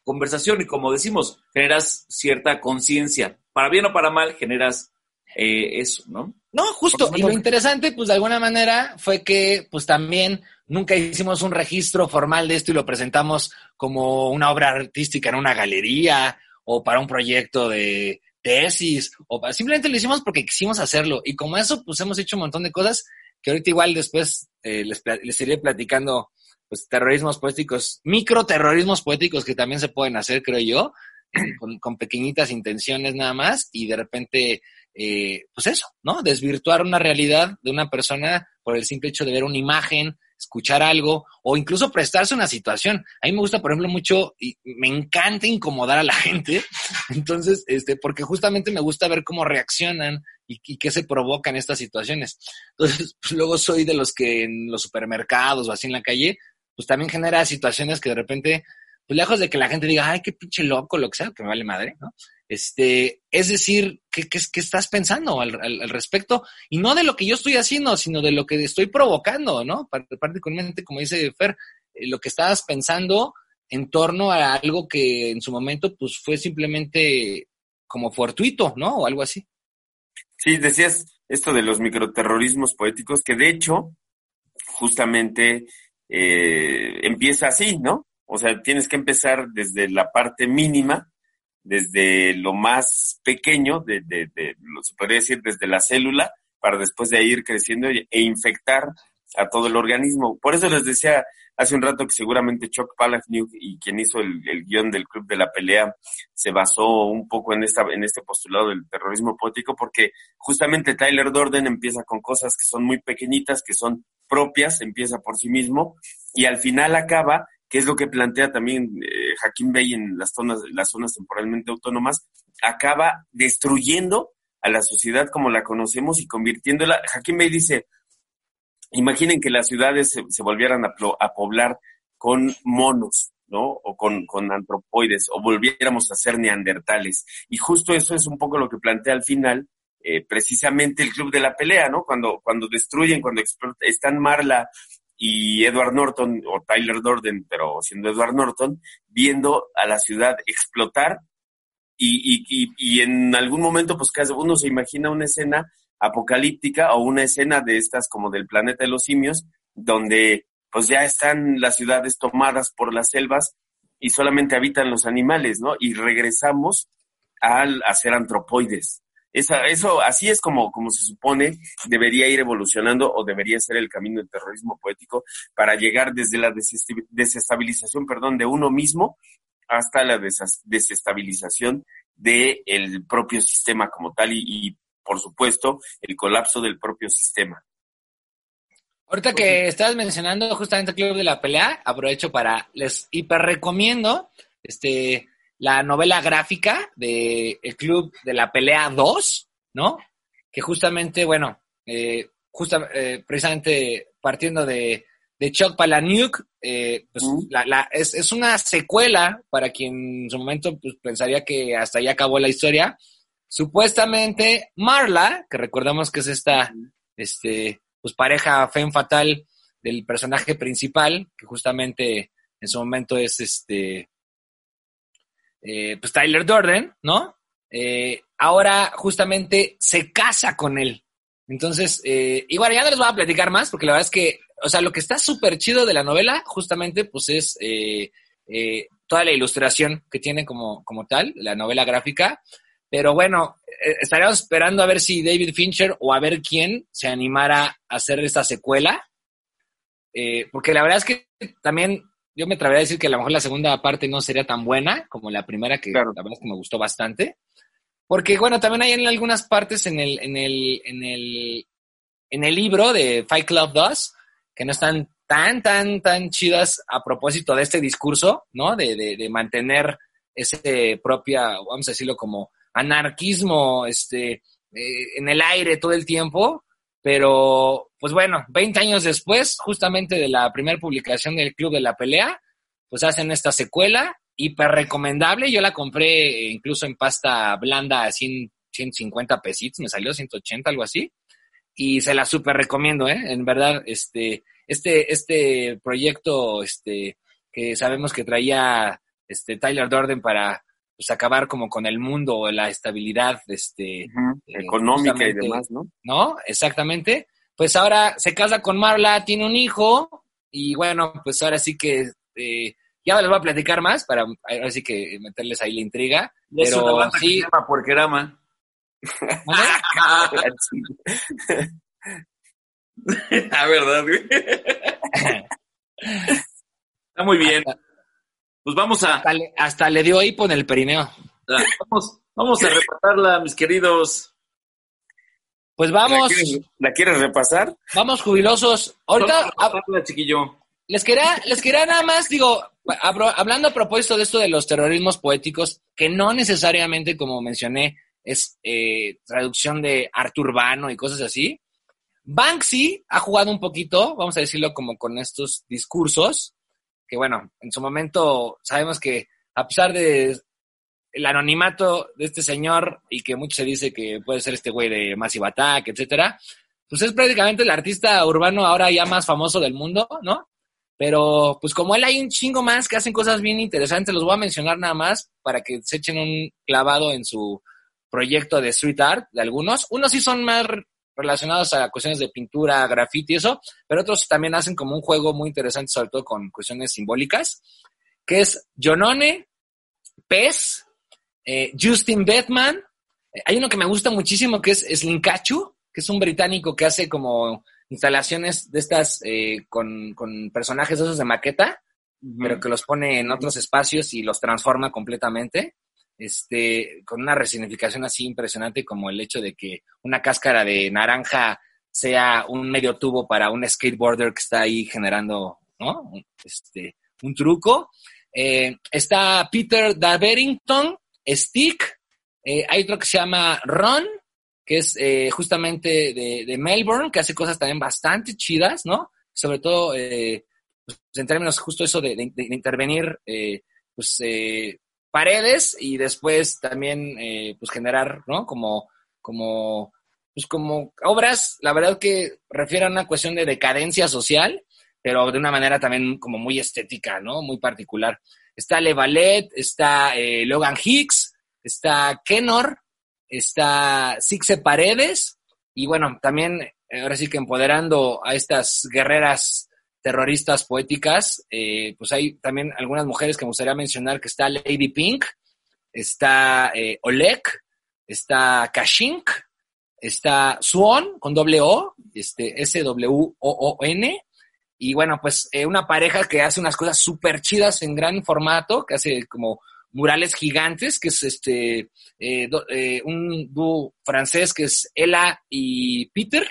Speaker 4: conversación y como decimos, generas cierta conciencia. Para bien o para mal, generas eh, eso, ¿no?
Speaker 2: No, justo. Y lo interesante, pues de alguna manera, fue que, pues también nunca hicimos un registro formal de esto y lo presentamos como una obra artística en una galería o para un proyecto de tesis o simplemente lo hicimos porque quisimos hacerlo. Y como eso, pues hemos hecho un montón de cosas que ahorita igual después eh, les, les iré platicando pues, terrorismos poéticos, microterrorismos poéticos que también se pueden hacer, creo yo, con, pequeñitas intenciones nada más y de repente, eh, pues eso, ¿no? Desvirtuar una realidad de una persona por el simple hecho de ver una imagen, escuchar algo o incluso prestarse una situación. A mí me gusta, por ejemplo, mucho y me encanta incomodar a la gente. Entonces, este, porque justamente me gusta ver cómo reaccionan y, y qué se provocan estas situaciones. Entonces, pues, luego soy de los que en los supermercados o así en la calle, pues también genera situaciones que de repente, pues lejos de que la gente diga, ay, qué pinche loco, lo que sea, que me vale madre, ¿no? Este, es decir, ¿qué, qué, estás pensando al, al, respecto? Y no de lo que yo estoy haciendo, sino de lo que estoy provocando, ¿no? Particularmente, como dice Fer, eh, lo que estabas pensando en torno a algo que en su momento, pues fue simplemente como fortuito, ¿no? O algo así.
Speaker 3: Sí, decías esto de los microterrorismos poéticos, que de hecho, justamente eh, empieza así, ¿no? O sea, tienes que empezar desde la parte mínima, desde lo más pequeño, de, de, de, lo se podría decir desde la célula, para después de ir creciendo e infectar a todo el organismo. Por eso les decía hace un rato que seguramente Chuck Palahniuk y quien hizo el, el, guion del Club de la Pelea se basó un poco en, esta, en este postulado del terrorismo poético porque justamente Tyler Dorden empieza con cosas que son muy pequeñitas, que son propias, empieza por sí mismo y al final acaba, que es lo que plantea también eh, Hakim Bey en las zonas, las zonas temporalmente autónomas, acaba destruyendo a la sociedad como la conocemos y convirtiéndola. Hakim Bey dice, imaginen que las ciudades se, volvieran a, a, poblar con monos, ¿no? O con, con antropoides, o volviéramos a ser neandertales. Y justo eso es un poco lo que plantea al final eh, precisamente el club de la pelea, ¿no? Cuando, cuando destruyen, cuando están Marla y Edward Norton, o Tyler Dorden, pero siendo Edward Norton, viendo a la ciudad explotar y, y, y, en algún momento, pues uno se imagina una escena apocalíptica o una escena de estas como del planeta de los simios, donde pues ya están las ciudades tomadas por las selvas y solamente habitan los animales, ¿no? Y regresamos al, a ser antropoides. Esa, eso, así es como, como se supone debería ir evolucionando o debería ser el camino del terrorismo poético para llegar desde la desestabilización, perdón, de uno mismo hasta la desestabilización del propio sistema como tal y, y, por supuesto, el colapso del propio sistema.
Speaker 2: Ahorita que estabas mencionando justamente el Club de la Pelea, aprovecho para, les hiper recomiendo, este, la novela gráfica de El Club de la Pelea 2, ¿no? Que justamente, bueno, eh, justa- eh, precisamente partiendo de, de Chuck Palahniuk, eh, pues la- la- es, es una secuela para quien en su momento pues, pensaría que hasta ahí acabó la historia. Supuestamente Marla, que recordamos que es esta este, pues, pareja femme fatal del personaje principal, que justamente en su momento es este eh, pues Tyler Durden, ¿no? Eh, ahora justamente se casa con él. Entonces, eh, igual ya no les voy a platicar más, porque la verdad es que, o sea, lo que está súper chido de la novela, justamente, pues es eh, eh, toda la ilustración que tiene como, como tal, la novela gráfica. Pero bueno, eh, estaríamos esperando a ver si David Fincher o a ver quién se animara a hacer esta secuela. Eh, porque la verdad es que también yo me atrevería a decir que a lo mejor la segunda parte no sería tan buena como la primera, que
Speaker 3: Claro.
Speaker 2: la verdad es que me gustó bastante. Porque, bueno, también hay en algunas partes en el, en el, en el, en el libro de Fight Club 2 que no están tan, tan, tan chidas a propósito de este discurso, ¿no? De, de, de mantener ese propia, vamos a decirlo como anarquismo, este, eh, en el aire todo el tiempo. Pero, pues bueno, 20 años después, justamente de la primera publicación del Club de la Pelea, pues hacen esta secuela, hiper recomendable. Yo la compré eh, incluso en pasta blanda a 100, 150 pesitos, me salió 180, algo así. Y se la súper recomiendo, ¿eh? En verdad, este, este, este proyecto, este, que sabemos que traía este Tyler Durden para pues, acabar como con el mundo, la estabilidad, este, eh,
Speaker 3: Económica y demás, ¿no?
Speaker 2: ¿no? Exactamente. Pues ahora se casa con Marla, tiene un hijo, y bueno, pues ahora sí que eh, ya les voy a platicar más para ahora sí que meterles ahí la intriga.
Speaker 4: Es
Speaker 2: Pero
Speaker 4: una banda que
Speaker 2: sí.
Speaker 4: se llama Porquerama. La verdad, güey. Está muy bien. Pues vamos a,
Speaker 2: Hasta le, hasta le dio hipo en el perineo.
Speaker 4: vamos, vamos a repasarla, mis queridos.
Speaker 2: Pues
Speaker 3: ¿La
Speaker 2: vamos,
Speaker 3: quieres, la quieres repasar?
Speaker 2: vamos jubilosos. Ahorita
Speaker 4: chiquillo.
Speaker 2: les quería, les quería nada más, digo, abro- hablando a propósito de esto de los terrorismos poéticos, que no necesariamente, como mencioné, es eh, traducción de arte urbano y cosas así. Banksy ha jugado un poquito, vamos a decirlo como con estos discursos, que bueno, en su momento sabemos que a pesar de el anonimato de este señor y que mucho se dice que puede ser este güey de Massive Attack, etcétera, pues es prácticamente el artista urbano ahora ya más famoso del mundo, ¿no? Pero pues como él hay un chingo más que hacen cosas bien interesantes, los voy a mencionar nada más para que se echen un clavado en su proyecto de street art de algunos. Unos sí son más re- relacionados a cuestiones de pintura, graffiti y eso, pero otros también hacen como un juego muy interesante, sobre todo con cuestiones simbólicas, que es Jonone, Pez, eh, Justin Batman. Eh, hay uno que me gusta muchísimo que es Slinkachu, que es un británico que hace como instalaciones de estas eh, con, con personajes esos de maqueta, pero que los pone en otros espacios y los transforma completamente. Este, con una resignificación así impresionante como el hecho de que una cáscara de naranja sea un medio tubo para un skateboarder que está ahí generando, ¿no? Un- Este, un truco. Eh, está Peter Daverington, Stick. Eh, hay otro que se llama Ron, que es eh, justamente de, Melbourne, que hace cosas también bastante chidas, ¿no? Sobre todo eh, pues, en términos justo eso de, intervenir eh, pues, paredes y después también pues generar, ¿no? Como, como, pues como obras, la verdad que refieren a una cuestión de decadencia social, pero de una manera también como muy estética, ¿no? Muy particular. Está Le Ballet, está eh, Logan Hicks, está Kenor, está Sixe Paredes, y bueno, también eh, ahora sí que empoderando a estas guerreras terroristas poéticas, eh, pues hay también algunas mujeres que me gustaría mencionar, que está Lady Pink, está eh, Oleg, está Kashink, está Swan con doble O, este, S-W-O-O-N, y bueno, pues eh, una pareja que hace unas cosas súper chidas en gran formato, que hace como murales gigantes, que es este eh, eh, un dúo francés que es Ella y Peter.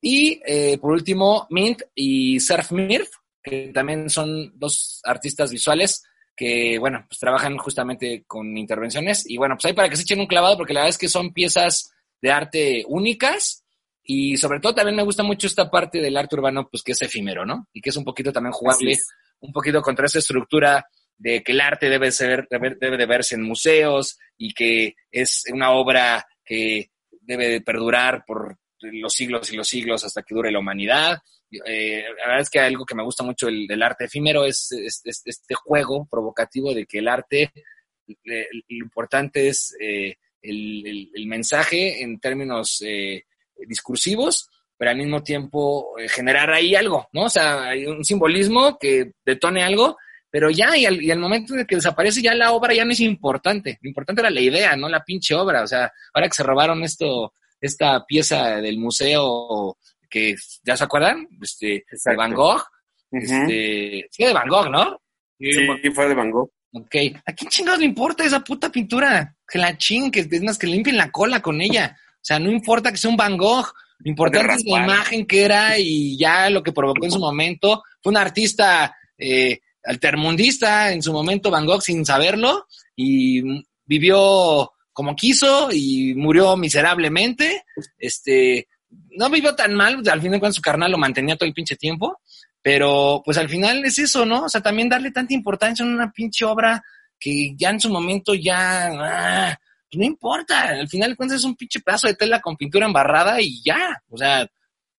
Speaker 2: Y eh, por último, Mint y Surf Mirf, que también son dos artistas visuales que, bueno, pues trabajan justamente con intervenciones. Y bueno, pues ahí para que se echen un clavado, porque la verdad es que son piezas de arte únicas. Y sobre todo también me gusta mucho esta parte del arte urbano, pues que es efímero, ¿no? Y que es un poquito también jugable, un poquito contra esa estructura de que el arte debe ser, debe, debe de verse en museos y que es una obra que debe de perdurar por los siglos y los siglos hasta que dure la humanidad. Eh, la verdad es que algo que me gusta mucho del, del arte efímero es, es- es- este juego provocativo de que el arte, eh, lo importante es eh, el, el- el mensaje en términos discursivos, pero al mismo tiempo eh, generar ahí algo, ¿no? O sea, hay un simbolismo que detone algo, pero ya, y al, y al momento de que desaparece ya la obra ya no es importante. Lo importante era la idea, no la pinche obra. O sea, ahora que se robaron esto, esta pieza del museo que, ¿ya se acuerdan? Este, de. Van Gogh. Este, sí, de Van Gogh, ¿no?
Speaker 3: Sí, fue de Van Gogh.
Speaker 2: Ok. ¿A quién chingados le importa esa puta pintura? Que la chinguen, que es más que limpien la cola con ella. O sea, no importa que sea un Van Gogh. Lo importante es la imagen que era y ya lo que provocó en su momento. Fue un artista eh, altermundista en su momento, Van Gogh, sin saberlo. Y vivió como quiso y murió miserablemente. Este, no vivió tan mal, al fin de cuentas su carnal lo mantenía todo el pinche tiempo. Pero pues al final es eso, ¿no? O sea, también darle tanta importancia a una pinche obra que ya en su momento ya... ah, pues no importa, al final de cuentas es un pinche pedazo de tela con pintura embarrada y ya. O sea,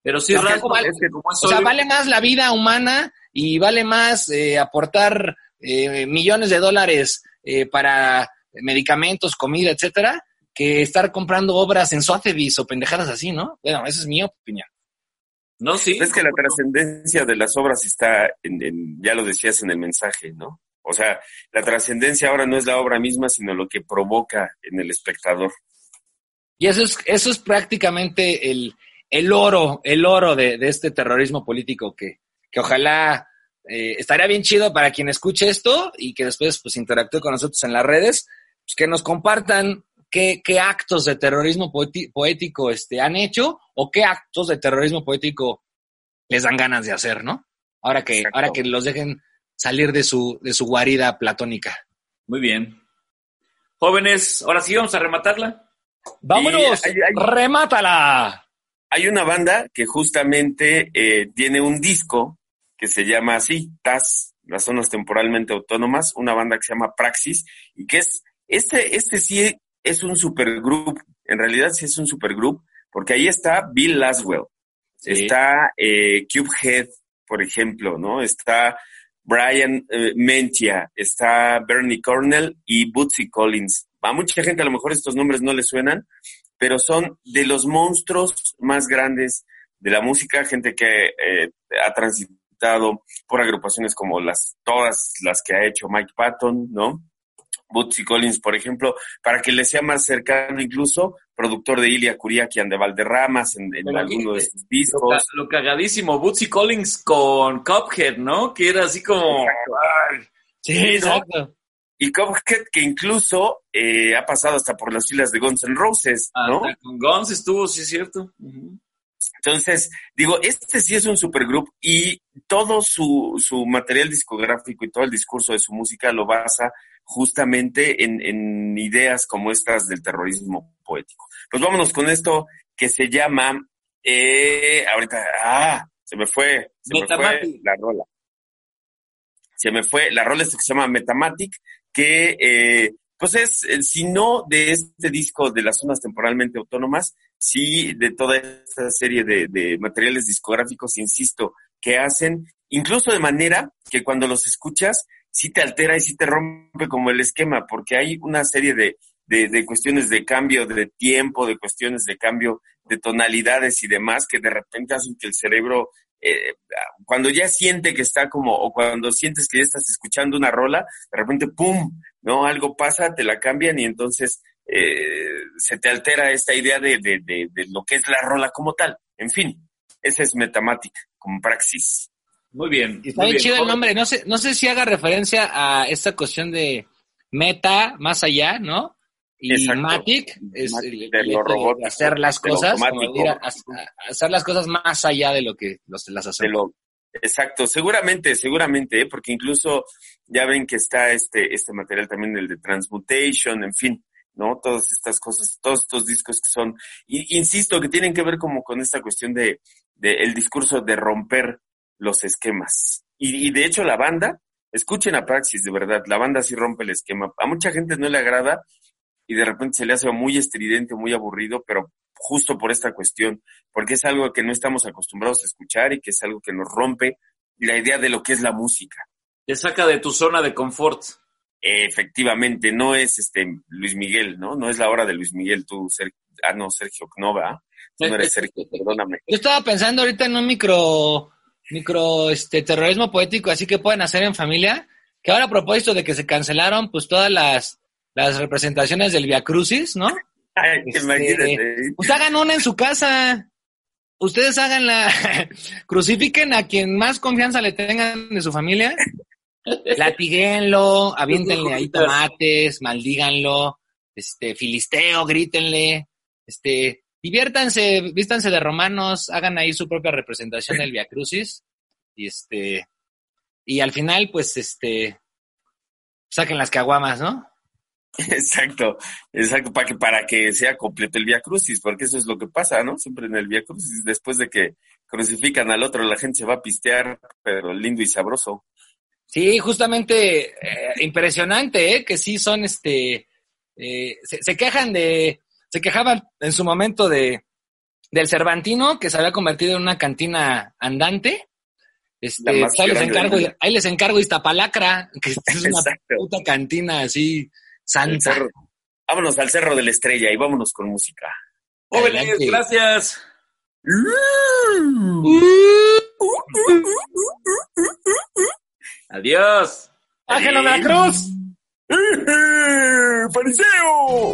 Speaker 4: Pero sí,
Speaker 2: Es que
Speaker 4: Ralph,
Speaker 2: vale-
Speaker 4: es que como es
Speaker 2: o sea, vale más la vida humana y vale más eh, aportar eh, millones de dólares eh, para medicamentos, comida, etcétera, que estar comprando obras en Sotheby's o pendejadas así, ¿no? Bueno, esa es mi opinión.
Speaker 4: No, sí.
Speaker 3: Es que la trascendencia de las obras está, en, en- ya lo decías en el mensaje, ¿no? O sea, la trascendencia ahora no es la obra misma, sino lo que provoca en el espectador.
Speaker 2: Y eso es, eso es prácticamente el, el oro, el oro de, de este terrorismo político que, que ojalá eh, estaría bien chido para quien escuche esto y que después pues interactúe con nosotros en las redes, pues, que nos compartan qué, qué actos de terrorismo poético este, han hecho o qué actos de terrorismo poético les dan ganas de hacer, ¿no? Ahora que,
Speaker 3: Exacto.
Speaker 2: ahora que los dejen salir de su, de su guarida platónica.
Speaker 4: Muy bien. Jóvenes, ahora sí vamos a rematarla.
Speaker 2: ¡Vámonos!
Speaker 3: Hay- hay-
Speaker 2: ¡Remátala!
Speaker 3: Hay una banda que justamente eh, tiene un disco que se llama así, TAS, las zonas temporalmente autónomas, una banda que se llama Praxis, y que es, este, este sí es un supergroup, en realidad sí es un supergroup, porque ahí está Bill Laswell,
Speaker 2: Sí.
Speaker 3: está eh, Cubehead, por ejemplo, ¿no? Está Brian eh, Mentia, está Bernie Cornell y Bootsy Collins. A mucha gente a lo mejor estos nombres no les suenan, pero son de los monstruos más grandes de la música, gente que eh, ha transitado por agrupaciones como las todas las que ha hecho Mike Patton, ¿no? Bootsy Collins, por ejemplo, para que le sea más cercano incluso, productor de Ilia Kuriakian de Valderramas en, en alguno de
Speaker 4: eh,
Speaker 3: sus
Speaker 4: Lo,
Speaker 3: discos.
Speaker 4: ca- lo cagadísimo, Bootsy Collins con Cuphead, ¿no? Que era así como...
Speaker 2: Sí,
Speaker 3: ¿no?
Speaker 2: exacto.
Speaker 3: Y Cuphead que incluso eh, ha pasado hasta por las filas de Guns N' Roses, ¿no?
Speaker 4: hasta con Guns estuvo, sí es cierto. Ujú.
Speaker 3: Entonces, digo, este sí es un supergroup y todo su, su material discográfico y todo el discurso de su música lo basa justamente en, en ideas como estas del terrorismo poético. Pues vámonos con esto que se llama, eh, ahorita, ah, se me fue, se me fue
Speaker 4: Metamatic.
Speaker 3: la rola. Se me fue, la rola esta que se llama Metamatic, que eh, pues es, si no de este disco de las zonas temporalmente autónomas, sí de toda esta serie de, de materiales discográficos, insisto, que hacen, incluso de manera que cuando los escuchas, sí te altera y sí te rompe como el esquema, porque hay una serie de, de, de cuestiones de cambio de tiempo, de cuestiones de cambio de tonalidades y demás, que de repente hacen que el cerebro, eh, cuando ya siente que está como, o cuando sientes que ya estás escuchando una rola, de repente, ¡pum!, ¿no? Algo pasa, te la cambian y entonces eh, se te altera esta idea de, de, de, de lo que es la rola como tal. En fin, ese es Metamatic, como praxis.
Speaker 4: Muy bien.
Speaker 2: Está
Speaker 4: muy
Speaker 2: bien chido el nombre. No sé, no sé si haga referencia a esta cuestión de meta más allá, ¿no? Y
Speaker 3: Exacto.
Speaker 2: Matic es
Speaker 3: Matic de
Speaker 2: el
Speaker 3: lo
Speaker 2: hecho de
Speaker 3: robótico,
Speaker 2: hacer las cosas, como
Speaker 3: automático.
Speaker 2: decir, a- a- hacer las cosas más allá de lo que los, las hacemos.
Speaker 3: Exacto, seguramente, seguramente, ¿eh? porque incluso ya ven que está este, este material también, el de Transmutation, en fin, ¿no? Todas estas cosas, todos estos discos que son, insisto, que tienen que ver como con esta cuestión de, de el discurso de romper los esquemas. Y, y de hecho la banda, escuchen a Praxis, de verdad, la banda sí rompe el esquema. A mucha gente no le agrada y de repente se le hace muy estridente, muy aburrido, pero justo por esta cuestión, porque es algo que no estamos acostumbrados a escuchar y que es algo que nos rompe la idea de lo que es la música.
Speaker 4: Te saca de tu zona de confort.
Speaker 3: Efectivamente, no es este Luis Miguel, ¿no? No es la hora de Luis Miguel, tú, Ser ah, no, Sergio Knova, tú no eres Sergio, perdóname.
Speaker 2: Yo estaba pensando ahorita en un micro, micro, este, terrorismo poético, así que pueden hacer en familia, que ahora a propósito de que se cancelaron, pues todas las, las representaciones del Via Crucis, ¿no?
Speaker 3: Ay,
Speaker 2: Este,
Speaker 3: imagínate.
Speaker 2: Pues hagan una en su casa. Ustedes háganla. Crucifiquen a quien más confianza le tengan de su familia. Latiguenlo, aviéntenle ahí tomates, maldíganlo, este, filisteo, grítenle, este, diviértanse, vístanse de romanos, hagan ahí su propia representación del Via Crucis. Y este, y al final, pues, este, saquen las caguamas, ¿no?
Speaker 3: Exacto, exacto, para que, para que sea completo el Via Crucis, porque eso es lo que pasa, ¿no? Siempre en el Via Crucis, después de que crucifican al otro, la gente se va a pistear, pero lindo y sabroso.
Speaker 2: Sí, justamente eh, impresionante, ¿eh? Que sí son, este, eh, se, se quejan de, se quejaban en su momento de del Cervantino, que se había convertido en una cantina andante. Este, pues ahí les encargo, ahí les encargo Iztapalacra, que es una
Speaker 3: Exacto.
Speaker 2: puta cantina así santa.
Speaker 3: Vámonos al Cerro de la Estrella y vámonos con música.
Speaker 4: Jóvenes, gracias. Adiós.
Speaker 2: ¡Ángelo Veracruz!
Speaker 3: ¡Fariseo!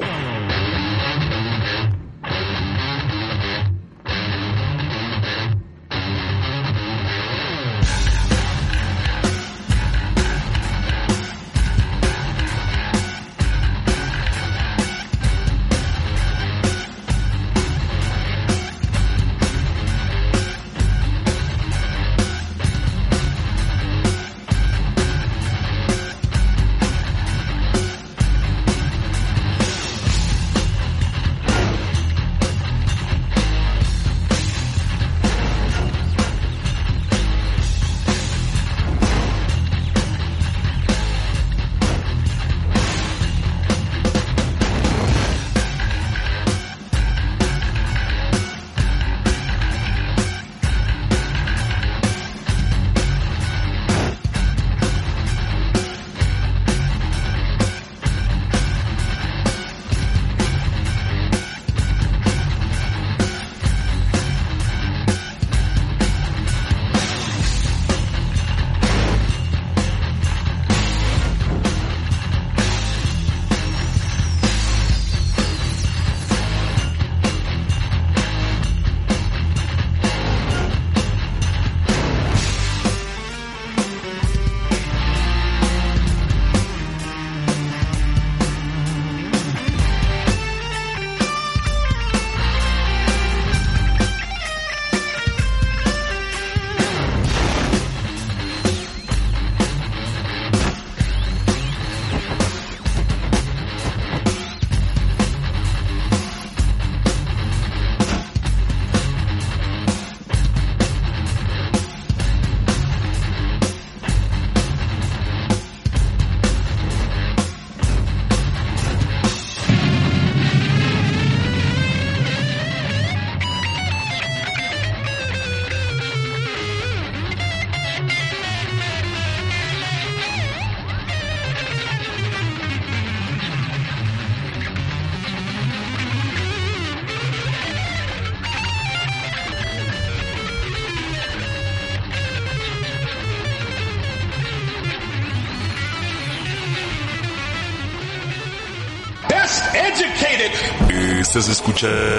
Speaker 1: Estás escuchando.